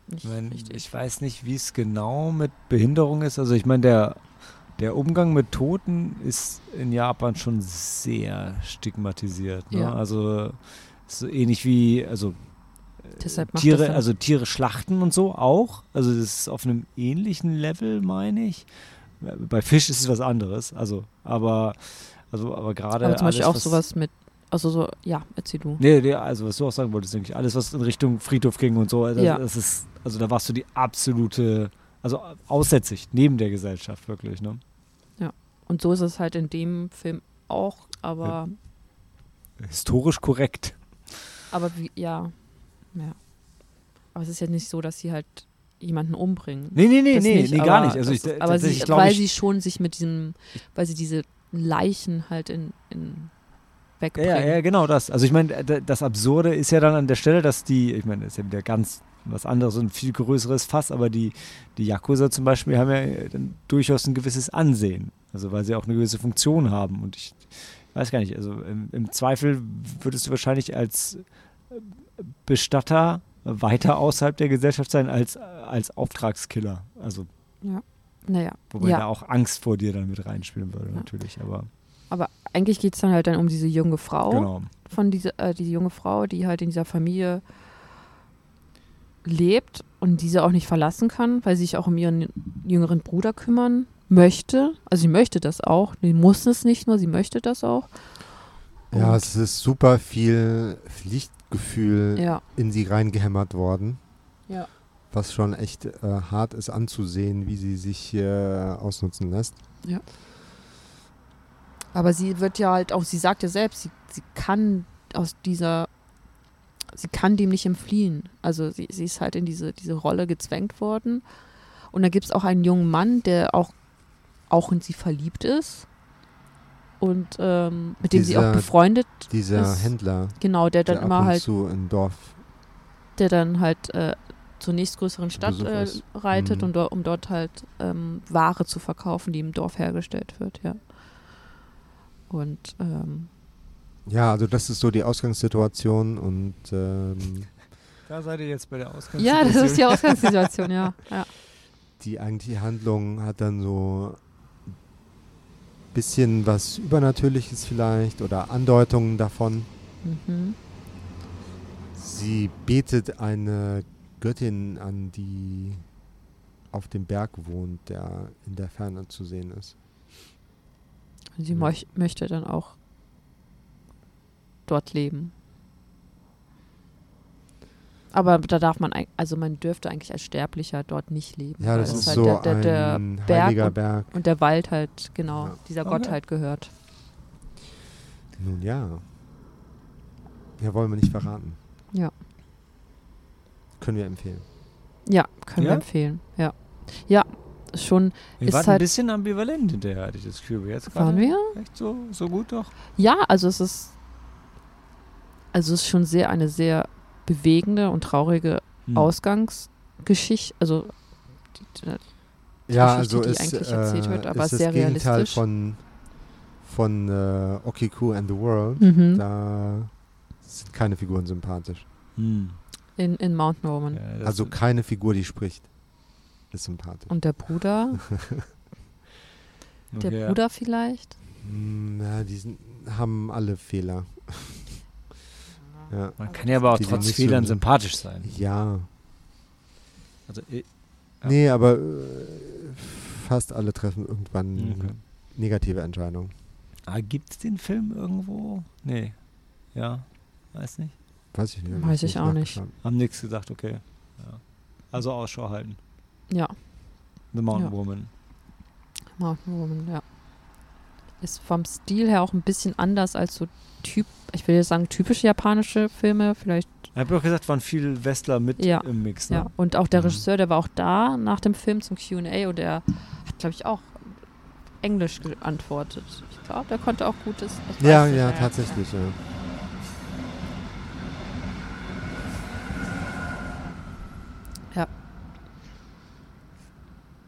nicht
Ich, mein, ich weiß nicht, wie es genau mit Behinderung ist. Also ich meine, der, der Umgang mit Toten ist in Japan schon sehr stigmatisiert. Ne?
Ja.
Also so ähnlich wie, also Tiere, also Tiere schlachten und so auch. Also das ist auf einem ähnlichen Level, meine ich. Bei Fisch ist es was anderes. Also, aber, also, aber gerade.
aber zum Beispiel
alles,
auch
was-
sowas mit, also so, ja, erzähl du.
Nee, nee, also was du auch sagen wolltest, denke ich, alles, was in Richtung Friedhof ging und so, das,
Ja.
das ist, also da warst du die absolute, also aussätzig, neben der Gesellschaft, wirklich, ne?
Und so ist es halt in dem Film auch, aber,
Historisch korrekt.
aber wie, ja, ja. Aber es ist ja nicht so, dass sie halt jemanden umbringen.
Nee, nee, nee,
Das
nee,
nicht,
nee,
aber
gar nicht. Also
das,
ich,
aber sie,
glaube
weil
ich,
sie schon sich mit diesem, weil sie diese Leichen halt in, in
ja,
wegbringen.
ja, ja, genau das. Also ich meine, das Absurde ist ja dann an der Stelle, dass die, ich meine, das ist ja wieder ganz was anderes und viel größeres Fass, aber die, die Yakuza zum Beispiel haben ja dann durchaus ein gewisses Ansehen. Also weil sie auch eine gewisse Funktion haben. Und ich weiß gar nicht, also im, im Zweifel würdest du wahrscheinlich als äh, Bestatter weiter außerhalb der Gesellschaft sein als, als Auftragskiller. Also
Naja,
wobei
Ja.
da auch Angst vor dir dann mit reinspielen würde,
Ja.
natürlich. Aber
aber eigentlich geht es dann halt dann um diese junge Frau.
genau.
von dieser, äh, diese junge Frau, die halt in dieser Familie lebt und diese auch nicht verlassen kann, weil sie sich auch um ihren jüngeren Bruder kümmern möchte. Also sie möchte das auch. Sie muss es nicht nur, sie möchte das auch.
Ja,
Und-
es ist super viel Pflicht Lebensgefühl
Ja,
in sie reingehämmert worden.
ja.
Was schon echt äh, hart ist anzusehen, wie sie sich hier ausnutzen lässt.
Aber sie wird ja halt auch, sie sagt ja selbst, sie, sie kann aus dieser, sie kann dem nicht entfliehen. Also sie, sie ist halt in diese, diese Rolle gezwängt worden. Und da gibt es auch einen jungen Mann, der auch, auch in sie verliebt ist. Und ähm, mit dem sie auch
Dieser-
befreundet,
Dieser
Ist-
Händler,
genau, der dann
der
immer halt,
zu im Dorf
der dann halt äh, zur nächstgrößeren Stadt äh, reitet,
Mhm.
und um dort halt ähm, Ware zu verkaufen, die im Dorf hergestellt wird, ja. Und ähm,
Ja, also das ist so die Ausgangssituation und ähm,
Da seid ihr jetzt bei der Ausgangssituation.
ja, das ist die Ausgangssituation, ja. ja.
die eigentliche Handlung hat dann so ein bisschen was Übernatürliches vielleicht oder Andeutungen davon.
Mhm.
Sie betet eine Göttin an, die auf dem Berg wohnt, der in der Ferne zu sehen ist.
Und sie
Ja.
möch, möchte dann auch dort leben. Aber da darf man, also man dürfte eigentlich als Sterblicher dort nicht leben.
Ja, das ist
halt
so
der, der, der
ein
Berg
heiliger
und,
Berg.
und der Wald halt, genau,
Ja.
dieser Gott
Okay.
halt gehört.
Nun ja. Ja, wollen wir nicht verraten.
Ja.
Können wir empfehlen.
Ja, können
Ja?
wir empfehlen. Ja. Ja, ist schon,
Wir
Ist
waren ein
halt-
bisschen ambivalent hinterher, hatte ich das Gefühl. Jetzt
waren
gerade
wir?
Echt so, so gut doch?
Ja, also es ist, also es ist schon sehr, eine sehr bewegende und traurige
Hm.
Ausgangsgeschichte, also die, die,
Ja,
Geschichte,
also
die
ist,
eigentlich erzählt wird,
äh,
aber
ist das
sehr
Gegenteil
realistisch.
von, von äh, Okiku and the World.
mhm.
Da sind keine Figuren sympathisch.
Hm.
in, in Mountain Woman.
Ja, das-
Also keine Figur, die spricht, ist sympathisch.
Und der Bruder, der
okay, ja.
Bruder vielleicht?
Hm, ja, die sind, haben alle Fehler. ja.
Man kann ja aber auch
Die
trotz
so
Fehlern
gut.
sympathisch sein.
ja.
Also, äh, Ja.
Nee, aber äh, fast alle treffen irgendwann
okay.
negative Entscheidungen.
ah, gibt es den Film irgendwo? Nee. Ja, weiß nicht.
Weiß ich nicht.
Weiß ich auch nicht.
Haben nichts gesagt, okay. Ja. Also Ausschau halten.
Ja,
The Mountain
Ja.
Woman.
Mountain Woman, ja. Ist vom Stil her auch ein bisschen anders als so Typ, ich will jetzt sagen, typische japanische Filme, vielleicht,
Ich habe doch gesagt, waren viele Westler mit
Ja.
im Mix. Ne?
ja. Und auch der
Mhm.
Regisseur, der war auch da nach dem Film zum QA und der hat, glaube ich, auch Englisch geantwortet. Ich glaube, der konnte auch gutes.
Ja, ja,
äh,
tatsächlich, ja.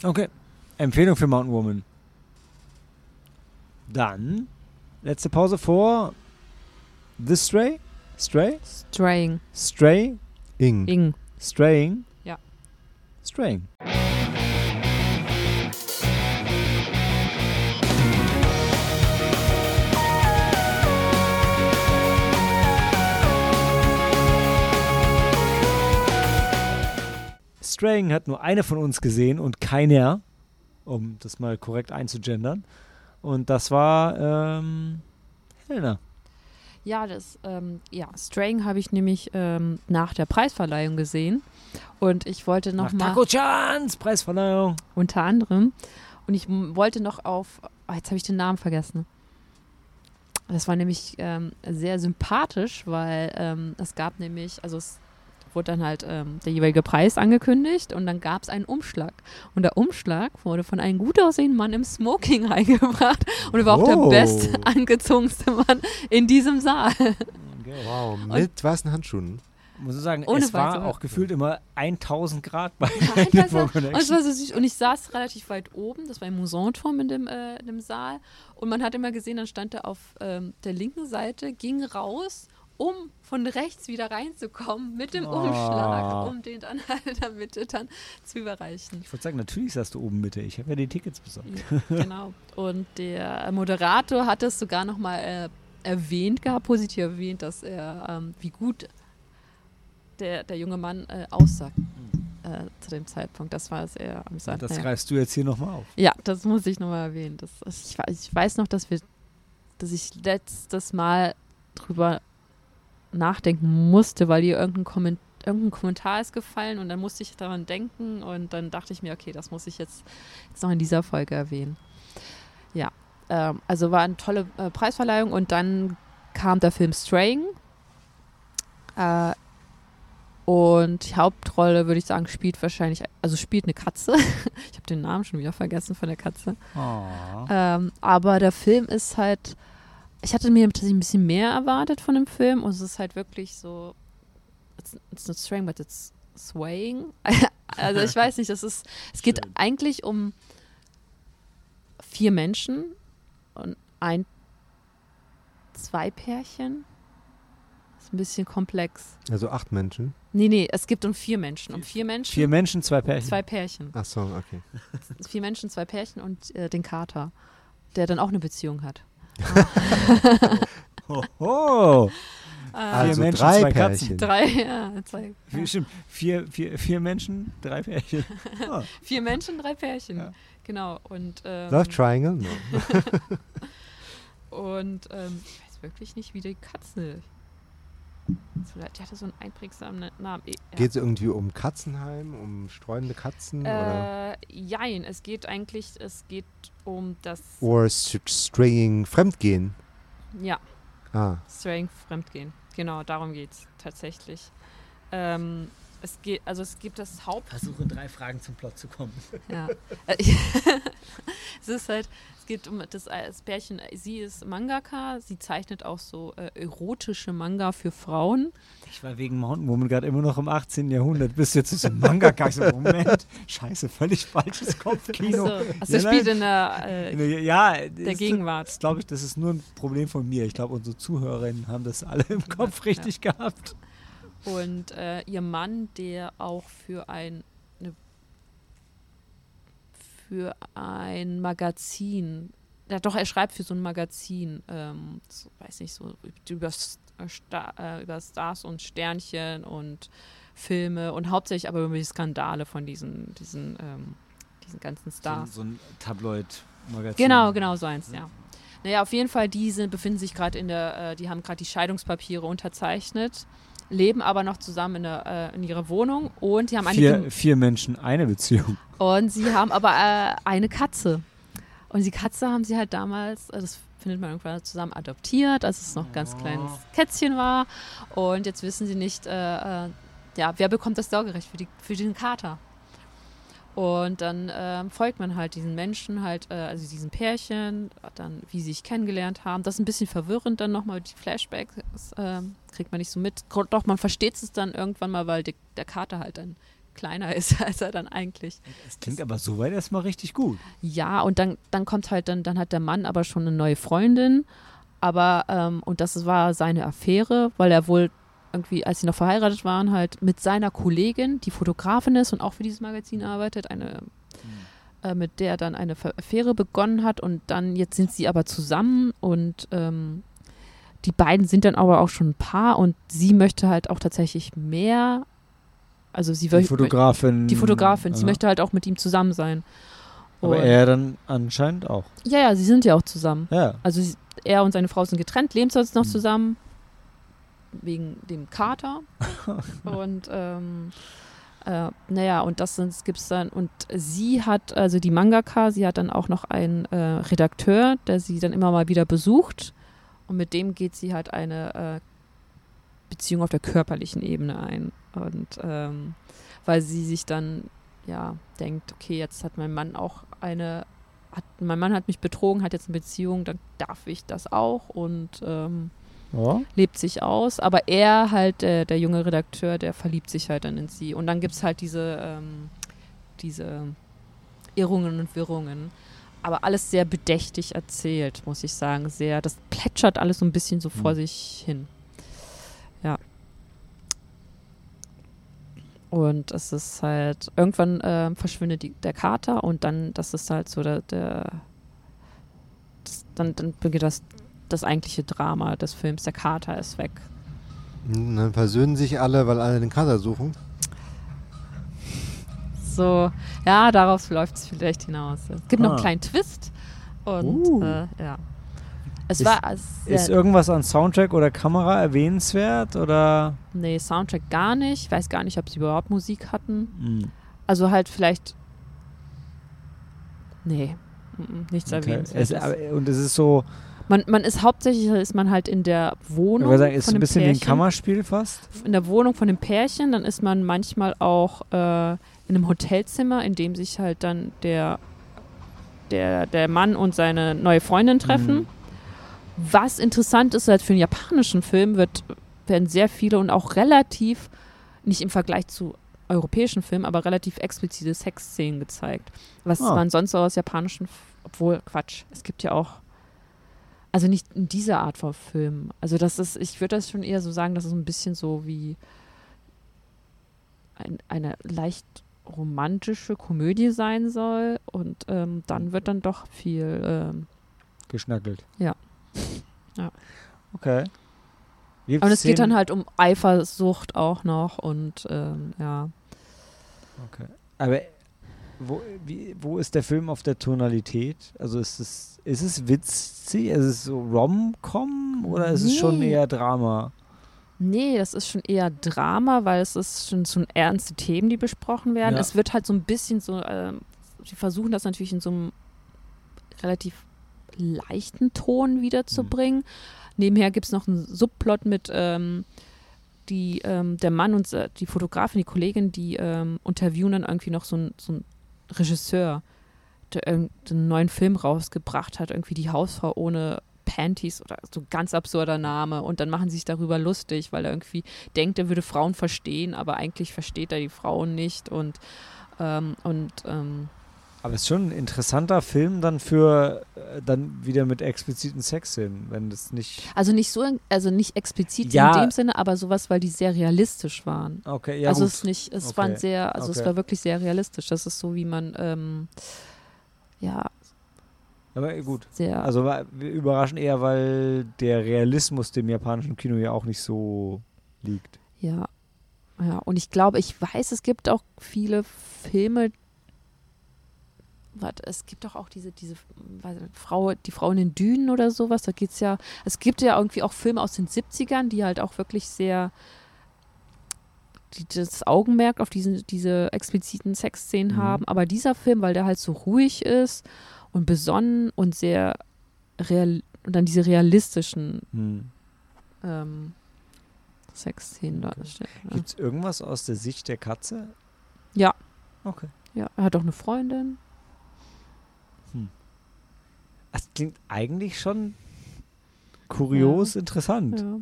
Okay. Empfehlung für Mountain Woman. Dann letzte Pause vor The Stray? Stray?
Straying.
Stray?
Ing.
Ing.
Straying?
Ja.
Straying. Straying hat nur eine von uns gesehen und keiner, um das mal korrekt einzugendern. Und das war ähm, Helena.
Ja, das, ähm, ja, Straying habe ich nämlich ähm, nach der Preisverleihung gesehen. Und ich wollte noch
Nach
mal
Taco Chans Preisverleihung.
unter anderem. Und ich wollte noch auf, oh, jetzt habe ich den Namen vergessen. Das war nämlich ähm, sehr sympathisch, weil ähm, es gab nämlich, also es wurde dann halt ähm, der jeweilige Preis angekündigt und dann gab es einen Umschlag. Und der Umschlag wurde von einem gut aussehenden Mann im Smoking reingebracht und er war auch der
Oh.
best angezogenste Mann in diesem Saal.
Wow, mit weißen Handschuhen.
Muss ich sagen,
Ohne
es war auch gefühlt immer 1000 Grad bei
Ja,
der
das war, und, es war so süß. und ich saß relativ weit oben, das war im Musanturm in dem, äh, in dem Saal. Und man hat immer gesehen, dann stand er auf ähm, der linken Seite, ging raus, um von rechts wieder reinzukommen mit dem
Oh.
Umschlag, um den dann halt in der Mitte dann zu überreichen.
Ich wollte sagen, natürlich saß du oben Mitte. Ich habe ja die Tickets besorgt.
Ja, genau. Und der Moderator hat es sogar nochmal äh, erwähnt gehabt, positiv erwähnt, dass er, ähm, wie gut der, der junge Mann äh, aussah äh, zu dem Zeitpunkt. Das war sehr amüsant.
Das
Naja.
greifst du jetzt hier nochmal auf.
Ja, das muss ich nochmal erwähnen. Das, ich, weiß- ich weiß noch, dass wir, dass ich letztes Mal drüber nachdenken musste, weil ihr irgendein, Komment irgendein Kommentar ist gefallen und dann musste ich daran denken und dann dachte ich mir, okay, das muss ich jetzt, jetzt noch in dieser Folge erwähnen. Ja, ähm, also war eine tolle äh, Preisverleihung und dann kam der Film Straying. Äh, und die Hauptrolle, würde ich sagen, spielt wahrscheinlich, also spielt eine Katze. ich habe den Namen schon wieder vergessen von der Katze.
Oh.
Ähm, aber der Film ist halt, ich hatte mir tatsächlich ein bisschen mehr erwartet von dem Film und es ist halt wirklich so, it's, it's not straying, but it's swaying. also ich weiß nicht, das ist, es geht
Schön.
eigentlich um vier Menschen und ein, zwei Pärchen. Ist ein bisschen komplex.
Also acht Menschen.
Nee, nee, es gibt um vier Menschen. Um vier Menschen,
Vier Menschen, zwei Pärchen.
zwei Pärchen.
Ach so, okay.
Vier Menschen, zwei Pärchen und äh, den Kater, der dann auch eine Beziehung hat.
Oh, oh.
Also
Menschen,
drei
zwei Katzen.
Pärchen.
Drei, ja, zwei.
Vier, stimmt. Vier, vier, vier Menschen, drei Pärchen. Oh.
Vier Menschen, drei Pärchen.
Ja.
Genau. Und, ähm,
Love Triangle? No.
und ähm, ich weiß wirklich nicht, wie die Katze. Die hatte so einen einprägsamen Namen. Eh, Ja.
Geht es irgendwie um Katzenheim, um streunende Katzen oder?
Äh, jein, es geht eigentlich, es geht um das,
Or st- straying Fremdgehen?
ja,
Ah,
Straying Fremdgehen. Genau, darum geht es tatsächlich. Ähm, es geht, also es gibt das Haupt,
Versuche drei Fragen zum Plot zu kommen.
Ja. Äh, es ist halt, es geht um das, das Pärchen, sie ist Mangaka, sie zeichnet auch so äh, erotische Manga für Frauen.
Ich war wegen Mountain Woman gerade immer noch im 18. Jahrhundert. Bist du jetzt so ein Mangaka? Ich so, Moment, scheiße, völlig falsches Kopfkino.
Also, also
Ja,
das spielt in der, äh,
Ja,
der
ist-
Gegenwart.
Das glaube ich, das ist nur ein Problem von mir. Ich glaube, unsere Zuhörerinnen haben das alle im Kopf
Ja.
richtig gehabt.
Und äh, ihr Mann, der auch für ein eine, für ein Magazin, ja doch, er schreibt für so ein Magazin, ähm, so, weiß nicht, so über, äh, Sta äh, über Stars und Sternchen und Filme und hauptsächlich aber über die Skandale von diesen, diesen, ähm, diesen ganzen Stars.
So, so ein Tabloid-Magazin.
Genau, genau so eins, ja. Naja, auf jeden Fall, die sind, befinden sich gerade in der, äh, die haben gerade die Scheidungspapiere unterzeichnet, leben aber noch zusammen in, der, äh, in ihrer Wohnung und die haben eine
Vier, vier Menschen, eine Beziehung.
und sie haben aber äh, eine Katze. Und die Katze haben sie halt damals, äh, das findet man irgendwann zusammen adoptiert, als es noch ein ganz kleines Kätzchen war. Und jetzt wissen sie nicht, äh, äh, ja, wer bekommt das Sorgerecht für, die, für den Kater. Und dann ähm, folgt man halt diesen Menschen, halt, äh, also diesen Pärchen, dann wie sie sich kennengelernt haben. Das ist ein bisschen verwirrend dann nochmal, die Flashbacks ähm, kriegt man nicht so mit. Doch, man versteht es dann irgendwann mal, weil die, der Kater halt dann kleiner ist, als er dann eigentlich
Das klingt aber soweit erstmal richtig gut.
ja, und dann, dann kommt halt, dann, dann hat der Mann aber schon eine neue Freundin. Aber, ähm, und das war seine Affäre, weil er wohl irgendwie, als sie noch verheiratet waren, halt mit seiner Kollegin, die Fotografin ist und auch für dieses Magazin arbeitet, eine, äh, mit der dann eine Affäre begonnen hat. Und dann, jetzt sind sie aber zusammen und ähm, die beiden sind dann aber auch schon ein Paar und sie möchte halt auch tatsächlich mehr. Also sie
Die Fotografin.
die Fotografin, sie
ja.
möchte halt auch mit ihm zusammen sein.
Aber
Und-
er dann anscheinend auch.
ja, ja, sie sind ja auch zusammen.
Ja.
Also sie- er und seine Frau sind getrennt, leben sonst noch
Mhm.
zusammen. Wegen dem Kater. und ähm, äh, naja, und das gibt es dann. Und sie hat, also die Mangaka, sie hat dann auch noch einen äh, Redakteur, der sie dann immer mal wieder besucht. Und mit dem geht sie halt eine äh, Beziehung auf der körperlichen Ebene ein. Und ähm, weil sie sich dann ja denkt, okay, jetzt hat mein Mann auch eine hat, mein Mann hat mich betrogen, hat jetzt eine Beziehung, dann darf ich das auch und ähm,
ja.
lebt sich aus. Aber er halt, äh, der junge Redakteur, der verliebt sich halt dann in sie. Und dann gibt es halt diese, ähm, diese Irrungen und Wirrungen. Aber alles sehr bedächtig erzählt, muss ich sagen. Sehr, das plätschert alles so ein bisschen so vor
Mhm.
sich hin. Ja. Und es ist halt, irgendwann ähm, verschwindet die, der Kater und dann, das ist halt so der, der das, dann, dann beginnt das, das eigentliche Drama des Films. Der Kater ist weg.
Und dann versöhnen sich alle, weil alle den Kater suchen.
So, ja, darauf läuft es vielleicht hinaus. Es gibt noch
Ah.
einen kleinen Twist und
Uh.
äh, ja. Es
Ist-
war
Ist irgendwas an Soundtrack oder Kamera erwähnenswert oder?
nee, Soundtrack gar nicht. Ich weiß gar nicht, ob sie überhaupt Musik hatten.
Hm,
Also halt vielleicht. Nee, mhm, nichts
okay. es,
erwähnenswertes.
aber, und es ist so,
Man, man ist hauptsächlich ist man halt in der
ich
Wohnung
würde sagen, ist
von
ein bisschen wie ein
Pärchen.
Kammerspiel fast.
in der Wohnung von dem Pärchen, dann ist man manchmal auch äh, in einem Hotelzimmer, in dem sich halt dann der, der, der Mann und seine neue Freundin treffen.
Mhm.
Was interessant ist, halt für einen japanischen Film wird, werden sehr viele und auch relativ, nicht im Vergleich zu europäischen Filmen, aber relativ explizite Sexszenen gezeigt. Was
Ah.
man sonst so aus japanischen, obwohl, Quatsch, es gibt ja auch, also nicht in dieser Art von Film. Also das ist, ich würde das schon eher so sagen, dass es ein bisschen so wie ein, eine leicht romantische Komödie sein soll und ähm, dann wird dann doch viel ähm,
Geschnackelt.
Ja. Ja.
Okay. Gibt's
Und es geht dann halt um Eifersucht auch noch und ähm, ja.
Okay. Aber wo, wie, wo ist der Film auf der Tonalität? Also ist es, ist es witzig? Ist es so Rom-Com oder ist es schon
Nee.
eher Drama?
Nee, das ist schon eher Drama, weil es ist schon so ernste Themen, die besprochen werden.
Ja.
Es wird halt so ein bisschen so, ähm, sie versuchen das natürlich in so einem relativ leichten Ton wiederzubringen. Nebenher gibt es noch einen Subplot mit ähm, die, ähm, der Mann und se- die Fotografin, die Kollegin, die ähm, interviewen dann irgendwie noch so einen so einen Regisseur, der irgendeinen neuen Film rausgebracht hat, irgendwie die Hausfrau ohne Panties oder so ganz absurder Name. Und dann machen sie sich darüber lustig, weil er irgendwie denkt, er würde Frauen verstehen, aber eigentlich versteht er die Frauen nicht. Und ähm, und ähm,
Aber es ist schon ein interessanter Film dann für äh, dann wieder mit expliziten Sexszenen, wenn das nicht.
also nicht so, also nicht explizit
Ja.
in dem Sinne, aber sowas, weil die sehr realistisch waren.
Okay, ja
also
gut.
es ist nicht, es
Okay.
waren sehr, also es
Okay.
war wirklich sehr realistisch. Das ist so, wie man ähm, ja
Aber gut.
sehr
Also wir überraschen eher, weil der Realismus dem japanischen Kino ja auch nicht so liegt.
Ja. Ja, und ich glaube, ich weiß, es gibt auch viele Filme. Warte, es gibt doch auch diese, diese Frau, die Frau in den Dünen oder sowas. Da geht's ja, es gibt ja irgendwie auch Filme aus den 70ern, die halt auch wirklich sehr die das Augenmerk auf diesen, diese expliziten Sexszenen
Mhm.
haben. Aber dieser Film, weil der halt so ruhig ist und besonnen und sehr real und dann diese realistischen
Hm.
ähm, Sexszenen
Okay.
darstellt. Ja.
Gibt es irgendwas aus der Sicht der Katze?
Ja.
Okay.
Ja, er hat auch eine Freundin.
Das klingt eigentlich schon kurios interessant.
Ja.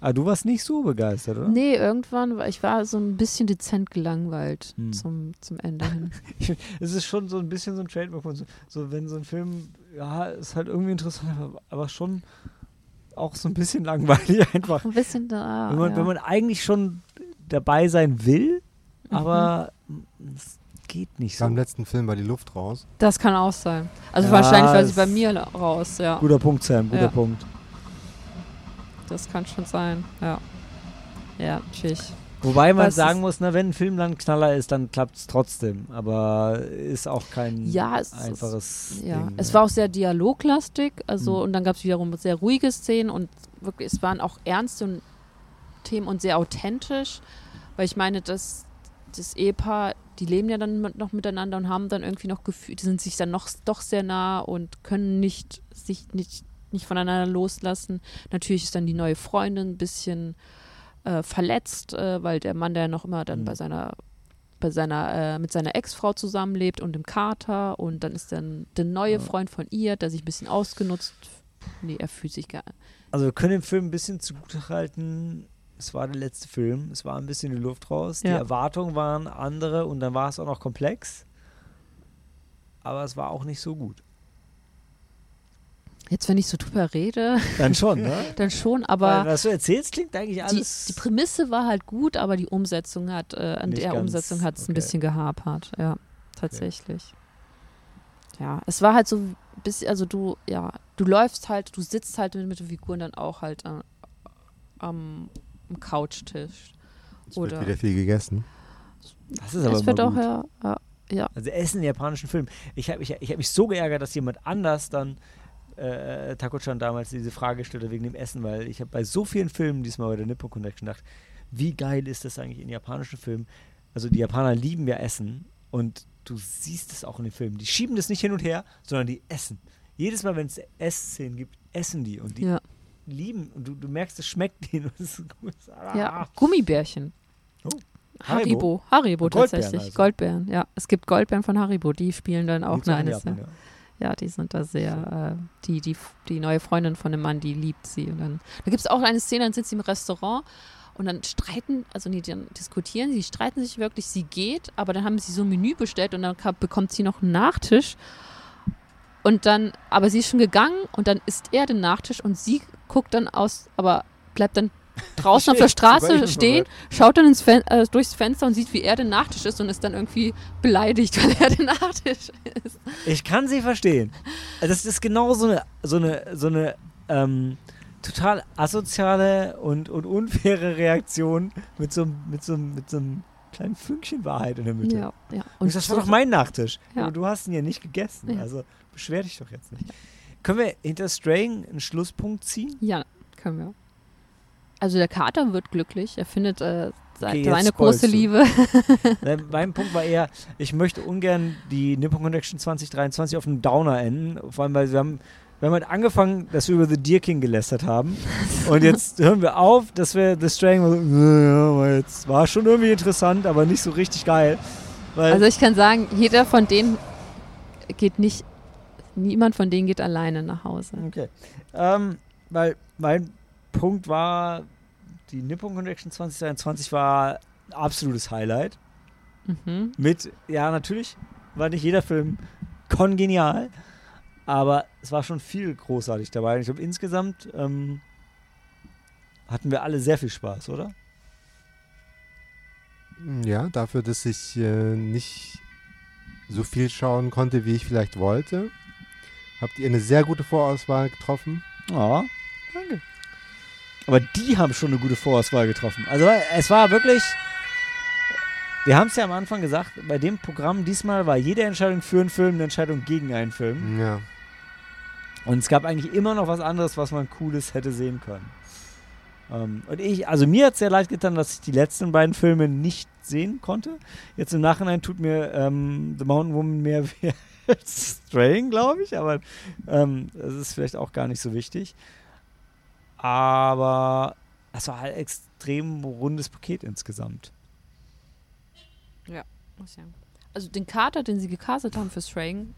Aber du warst nicht so begeistert, oder?
Nee, irgendwann, war ich war so ein bisschen dezent gelangweilt
Hm.
zum, zum Ende hin.
Es ist schon so ein bisschen so ein Trademark von so, so wenn so ein Film, ja, ist halt irgendwie interessant, aber, aber schon auch so ein bisschen langweilig einfach.
ein bisschen da.
wenn, man,
ja.
wenn man eigentlich schon dabei sein will, aber es geht nicht so.
Beim letzten Film war die Luft raus.
das kann auch sein. Also
Ja,
wahrscheinlich war sie
es-
bei mir raus, ja.
Guter Punkt, Sam, guter
Ja.
Punkt.
Das kann schon sein, ja. Ja, natürlich.
Wobei man
Was
sagen muss, na, wenn ein Film dann Knaller ist, dann klappt es trotzdem. Aber ist auch kein
Ja, es ist-
einfaches
Ja,
Ding.
es
ne?
war auch sehr dialoglastig, also
Mhm.
und dann gab es wiederum sehr ruhige Szenen und wirklich, es waren auch ernste Themen und sehr authentisch, weil ich meine, dass das Ehepaar, die leben ja dann noch miteinander und haben dann irgendwie noch Gefühl, die sind sich dann noch doch sehr nah und können nicht sich nicht, nicht voneinander loslassen. Natürlich ist dann die neue Freundin ein bisschen äh, verletzt, äh, weil der Mann, der noch immer dann
Mhm.
bei seiner bei seiner, äh, mit seiner Ex-Frau zusammenlebt und dem Kater und dann ist dann der neue
Ja.
Freund von ihr, der sich ein bisschen ausgenutzt. Nee, er fühlt sich gar
Also wir können dem Film ein bisschen zugutehalten. Es war der letzte Film, es war ein bisschen die Luft raus. Die
Ja.
Erwartungen waren andere und dann war es auch noch komplex. Aber es war auch nicht so gut.
Jetzt, wenn ich so drüber rede,
Dann schon, ne?
dann schon,
Weil,
aber
was du erzählst, klingt eigentlich
die,
alles.
die Prämisse war halt gut, aber die Umsetzung hat, äh, an der
ganz,
Umsetzung hat es ein
okay.
bisschen gehapert, ja, tatsächlich. Ja, es war halt so ein bisschen, also du, ja, du läufst halt, du sitzt halt mit, mit den Figuren dann auch halt äh, am, am Couchtisch.
Es
Oder
wird wieder viel gegessen.
das ist aber
es wird auch,
gut.
ja, ja,
Also Essen in japanischen Filmen. Ich habe ich, ich hab mich so geärgert, dass jemand anders dann äh, Tako-chan damals diese Frage gestellt hat wegen dem Essen, weil ich habe bei so vielen Filmen diesmal bei der Nippon Connection gedacht, wie geil ist das eigentlich in japanischen Filmen? Also die Japaner lieben ja Essen und du siehst es auch in den Filmen. Die schieben das nicht hin und her, sondern die essen. Jedes Mal, wenn es Essszenen gibt, essen die und die
Ja.
Lieben und du, du merkst, es schmeckt denen. Und es ist, ah,
ja. Gummibärchen.
Oh.
Haribo. Haribo
Goldbeeren
tatsächlich.
also.
Goldbeeren, ja. Es gibt Goldbeeren von Haribo, die spielen dann auch eine
Japan,
sehr.
ja.
Ja, die sind da sehr, äh, die, die, die neue Freundin von dem Mann, die liebt sie. Und dann, da gibt es auch eine Szene, dann sind sie im Restaurant und dann streiten, also nee, dann diskutieren sie, streiten sich wirklich, sie geht, aber dann haben sie so ein Menü bestellt und dann bekommt sie noch einen Nachtisch. Und dann, aber sie ist schon gegangen und dann isst er den Nachtisch und sie guckt dann aus, aber bleibt dann draußen auf der Straße stehen, schaut dann ins Fen äh, durchs Fenster und sieht, wie er den Nachtisch isst und ist dann irgendwie beleidigt, weil er den Nachtisch isst.
Ich kann sie verstehen. Also Das ist genau so eine, so eine, so eine ähm, total asoziale und, und unfaire Reaktion mit so, einem- mit, so, mit so einem kleinen Fünkchen Wahrheit in der Mitte.
Ja, ja.
Und das war
so-
doch mein Nachtisch.
Ja.
Aber du hast ihn ja nicht gegessen. Also beschwer dich doch jetzt nicht. Können wir hinter Straying einen Schlusspunkt ziehen?
Ja, können wir. Also der Kater wird glücklich. Er findet äh,
Okay,
seine große
du.
Liebe.
Nein, mein Punkt war eher, ich möchte ungern die Nippon Connection 2023 auf einem Downer enden. Vor allem, weil wir haben, wir haben halt angefangen, dass wir über The Deer King gelästert haben. Und jetzt hören wir auf, dass wir The Straying so, naja, jetzt war schon irgendwie interessant, aber nicht so richtig geil.
Also ich kann sagen, jeder von denen geht nicht, niemand von denen geht alleine nach Hause.
okay. Ähm, weil mein Punkt war, die Nippon Connection 2023 war ein absolutes Highlight.
Mhm.
Mit, ja, natürlich war nicht jeder Film kongenial, aber es war schon viel großartig dabei. Und ich glaube, insgesamt ähm, hatten wir alle sehr viel Spaß, oder?
Ja, dafür, dass ich äh, nicht so viel schauen konnte, wie ich vielleicht wollte, habt ihr eine sehr gute Vorauswahl getroffen.
Ja, danke. Aber die haben schon eine gute Vorauswahl getroffen. Also es war wirklich, wir haben es ja am Anfang gesagt, bei dem Programm diesmal war jede Entscheidung für einen Film eine Entscheidung gegen einen Film.
Ja.
Und es gab eigentlich immer noch was anderes, was man Cooles hätte sehen können. Ähm, und ich, also mir hat es sehr leid getan, dass ich die letzten beiden Filme nicht sehen konnte. Jetzt im Nachhinein tut mir ähm, The Mountain Woman mehr weh als Straying, glaube ich, aber ähm, das ist vielleicht auch gar nicht so wichtig. Aber es war halt extrem rundes Paket insgesamt.
Muss ich sagen. Also den Kater, den sie gecastet haben für Straying.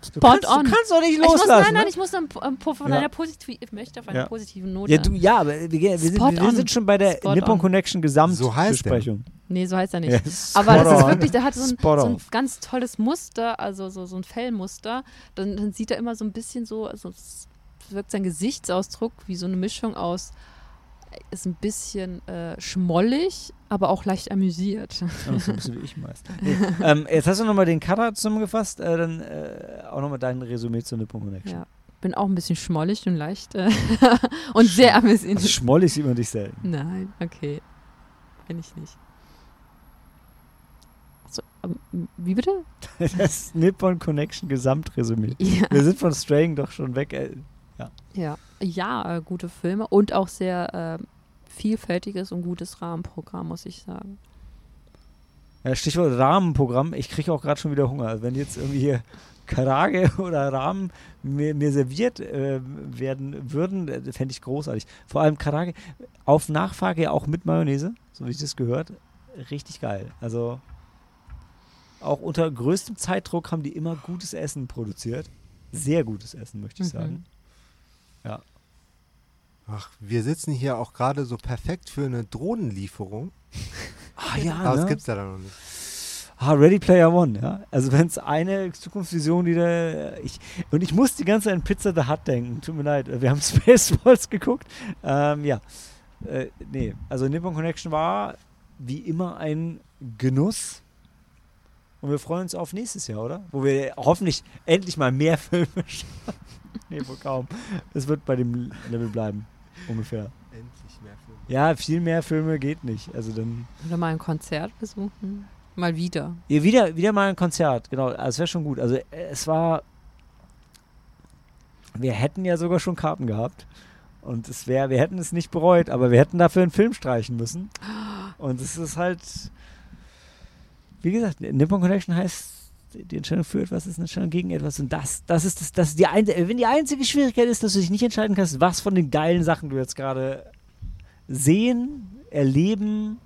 Du
Spot
kannst,
on.
du kannst doch nicht
Ich muss,
loslassen.
nein, nein,
ne?
ich muss dann ähm, von
Ja.
einer positiven, ich möchte auf einer
Ja.
positiven Note.
ja, du, ja, aber wir, wir, sind, wir sind schon bei der
Spot
Nippon
on.
Connection
So.
Gesamtbesprechung.
nee, so heißt er nicht.
Ja,
Aber das ist wirklich, der hat so ein, so ein ganz tolles Muster, also so, so ein Fellmuster. Dann, dann sieht er immer so ein bisschen so, also es wirkt sein Gesichtsausdruck wie so eine Mischung aus, ist ein bisschen äh, schmollig, aber auch leicht amüsiert.
Ja, so ein bisschen wie ich meist. Nee, ähm, jetzt hast du nochmal den Cutter zusammengefasst, äh, dann äh, auch nochmal dein Resümee zu Nippon Connection.
Ja. Bin auch ein bisschen schmollig und leicht äh, und sehr amüsiert.
Also schmollig sieht man dich selten.
Nein, okay. Bin ich nicht. So, ähm, wie bitte?
Das Nippon Connection Gesamtresümee.
Ja.
Wir sind von Straying doch schon weg. Äh,
Ja, ja äh, gute Filme und auch sehr äh, vielfältiges und gutes Rahmenprogramm, muss ich sagen.
Ja, Stichwort Rahmenprogramm. Ich kriege auch gerade schon wieder Hunger. Also Wenn jetzt irgendwie hier Karage oder Rahmen mir, mir serviert äh, werden würden, äh, fände ich großartig. Vor allem Karage auf Nachfrage auch mit Mayonnaise, so wie ich das gehört. Richtig geil. Also auch unter größtem Zeitdruck haben die immer gutes Essen produziert. Sehr gutes Essen, möchte ich
Mhm.
sagen.
Ach, wir sitzen hier auch gerade so perfekt für eine Drohnenlieferung.
Ah ja,
Aber das
ne?
gibt's ja dann noch nicht.
Ah, Ready Player One, ja. Also wenn es eine Zukunftsvision, die da. Ich, und ich muss die ganze Zeit an Pizza the Hut denken. Tut mir leid. Wir haben Spaceballs geguckt. Ähm, ja. Äh, nee, also Nippon Connection war wie immer ein Genuss. Und wir freuen uns auf nächstes Jahr, oder? Wo wir hoffentlich endlich mal mehr Filme schauen. nee, wohl kaum. Es wird bei dem Level bleiben. Ungefähr.
Endlich mehr Filme.
Ja, viel mehr Filme geht nicht. Also dann.
Oder mal ein Konzert besuchen. Mal wieder.
Ja, wieder, wieder mal ein Konzert, genau. Also es wäre schon gut. Also äh, es war. wir hätten ja sogar schon Karten gehabt. Und es wäre, wir hätten es nicht bereut, aber wir hätten dafür einen Film streichen müssen. Und es ist halt, wie gesagt, Nippon Connection heißt, die Entscheidung für etwas ist eine Entscheidung gegen etwas. Und das, das ist das, das ist die ein, wenn die einzige Schwierigkeit ist, dass du dich nicht entscheiden kannst, was von den geilen Sachen du jetzt gerade sehen, erleben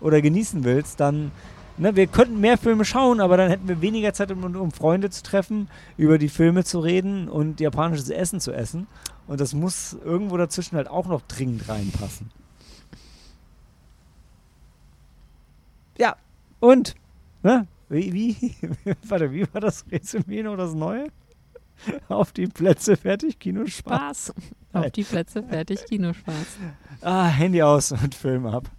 oder genießen willst, dann Ne, wir könnten mehr Filme schauen, aber dann hätten wir weniger Zeit, um, um Freunde zu treffen, über die Filme zu reden und japanisches Essen zu essen. Und das muss irgendwo dazwischen halt auch noch dringend reinpassen. Ja, und, ne? Wie, wie, warte, wie war das Resümee noch das Neue? Auf die Plätze, fertig, Kinospaß.
Spaß. Auf die Plätze, fertig, Kinospaß.
Ah, Handy aus und Film ab.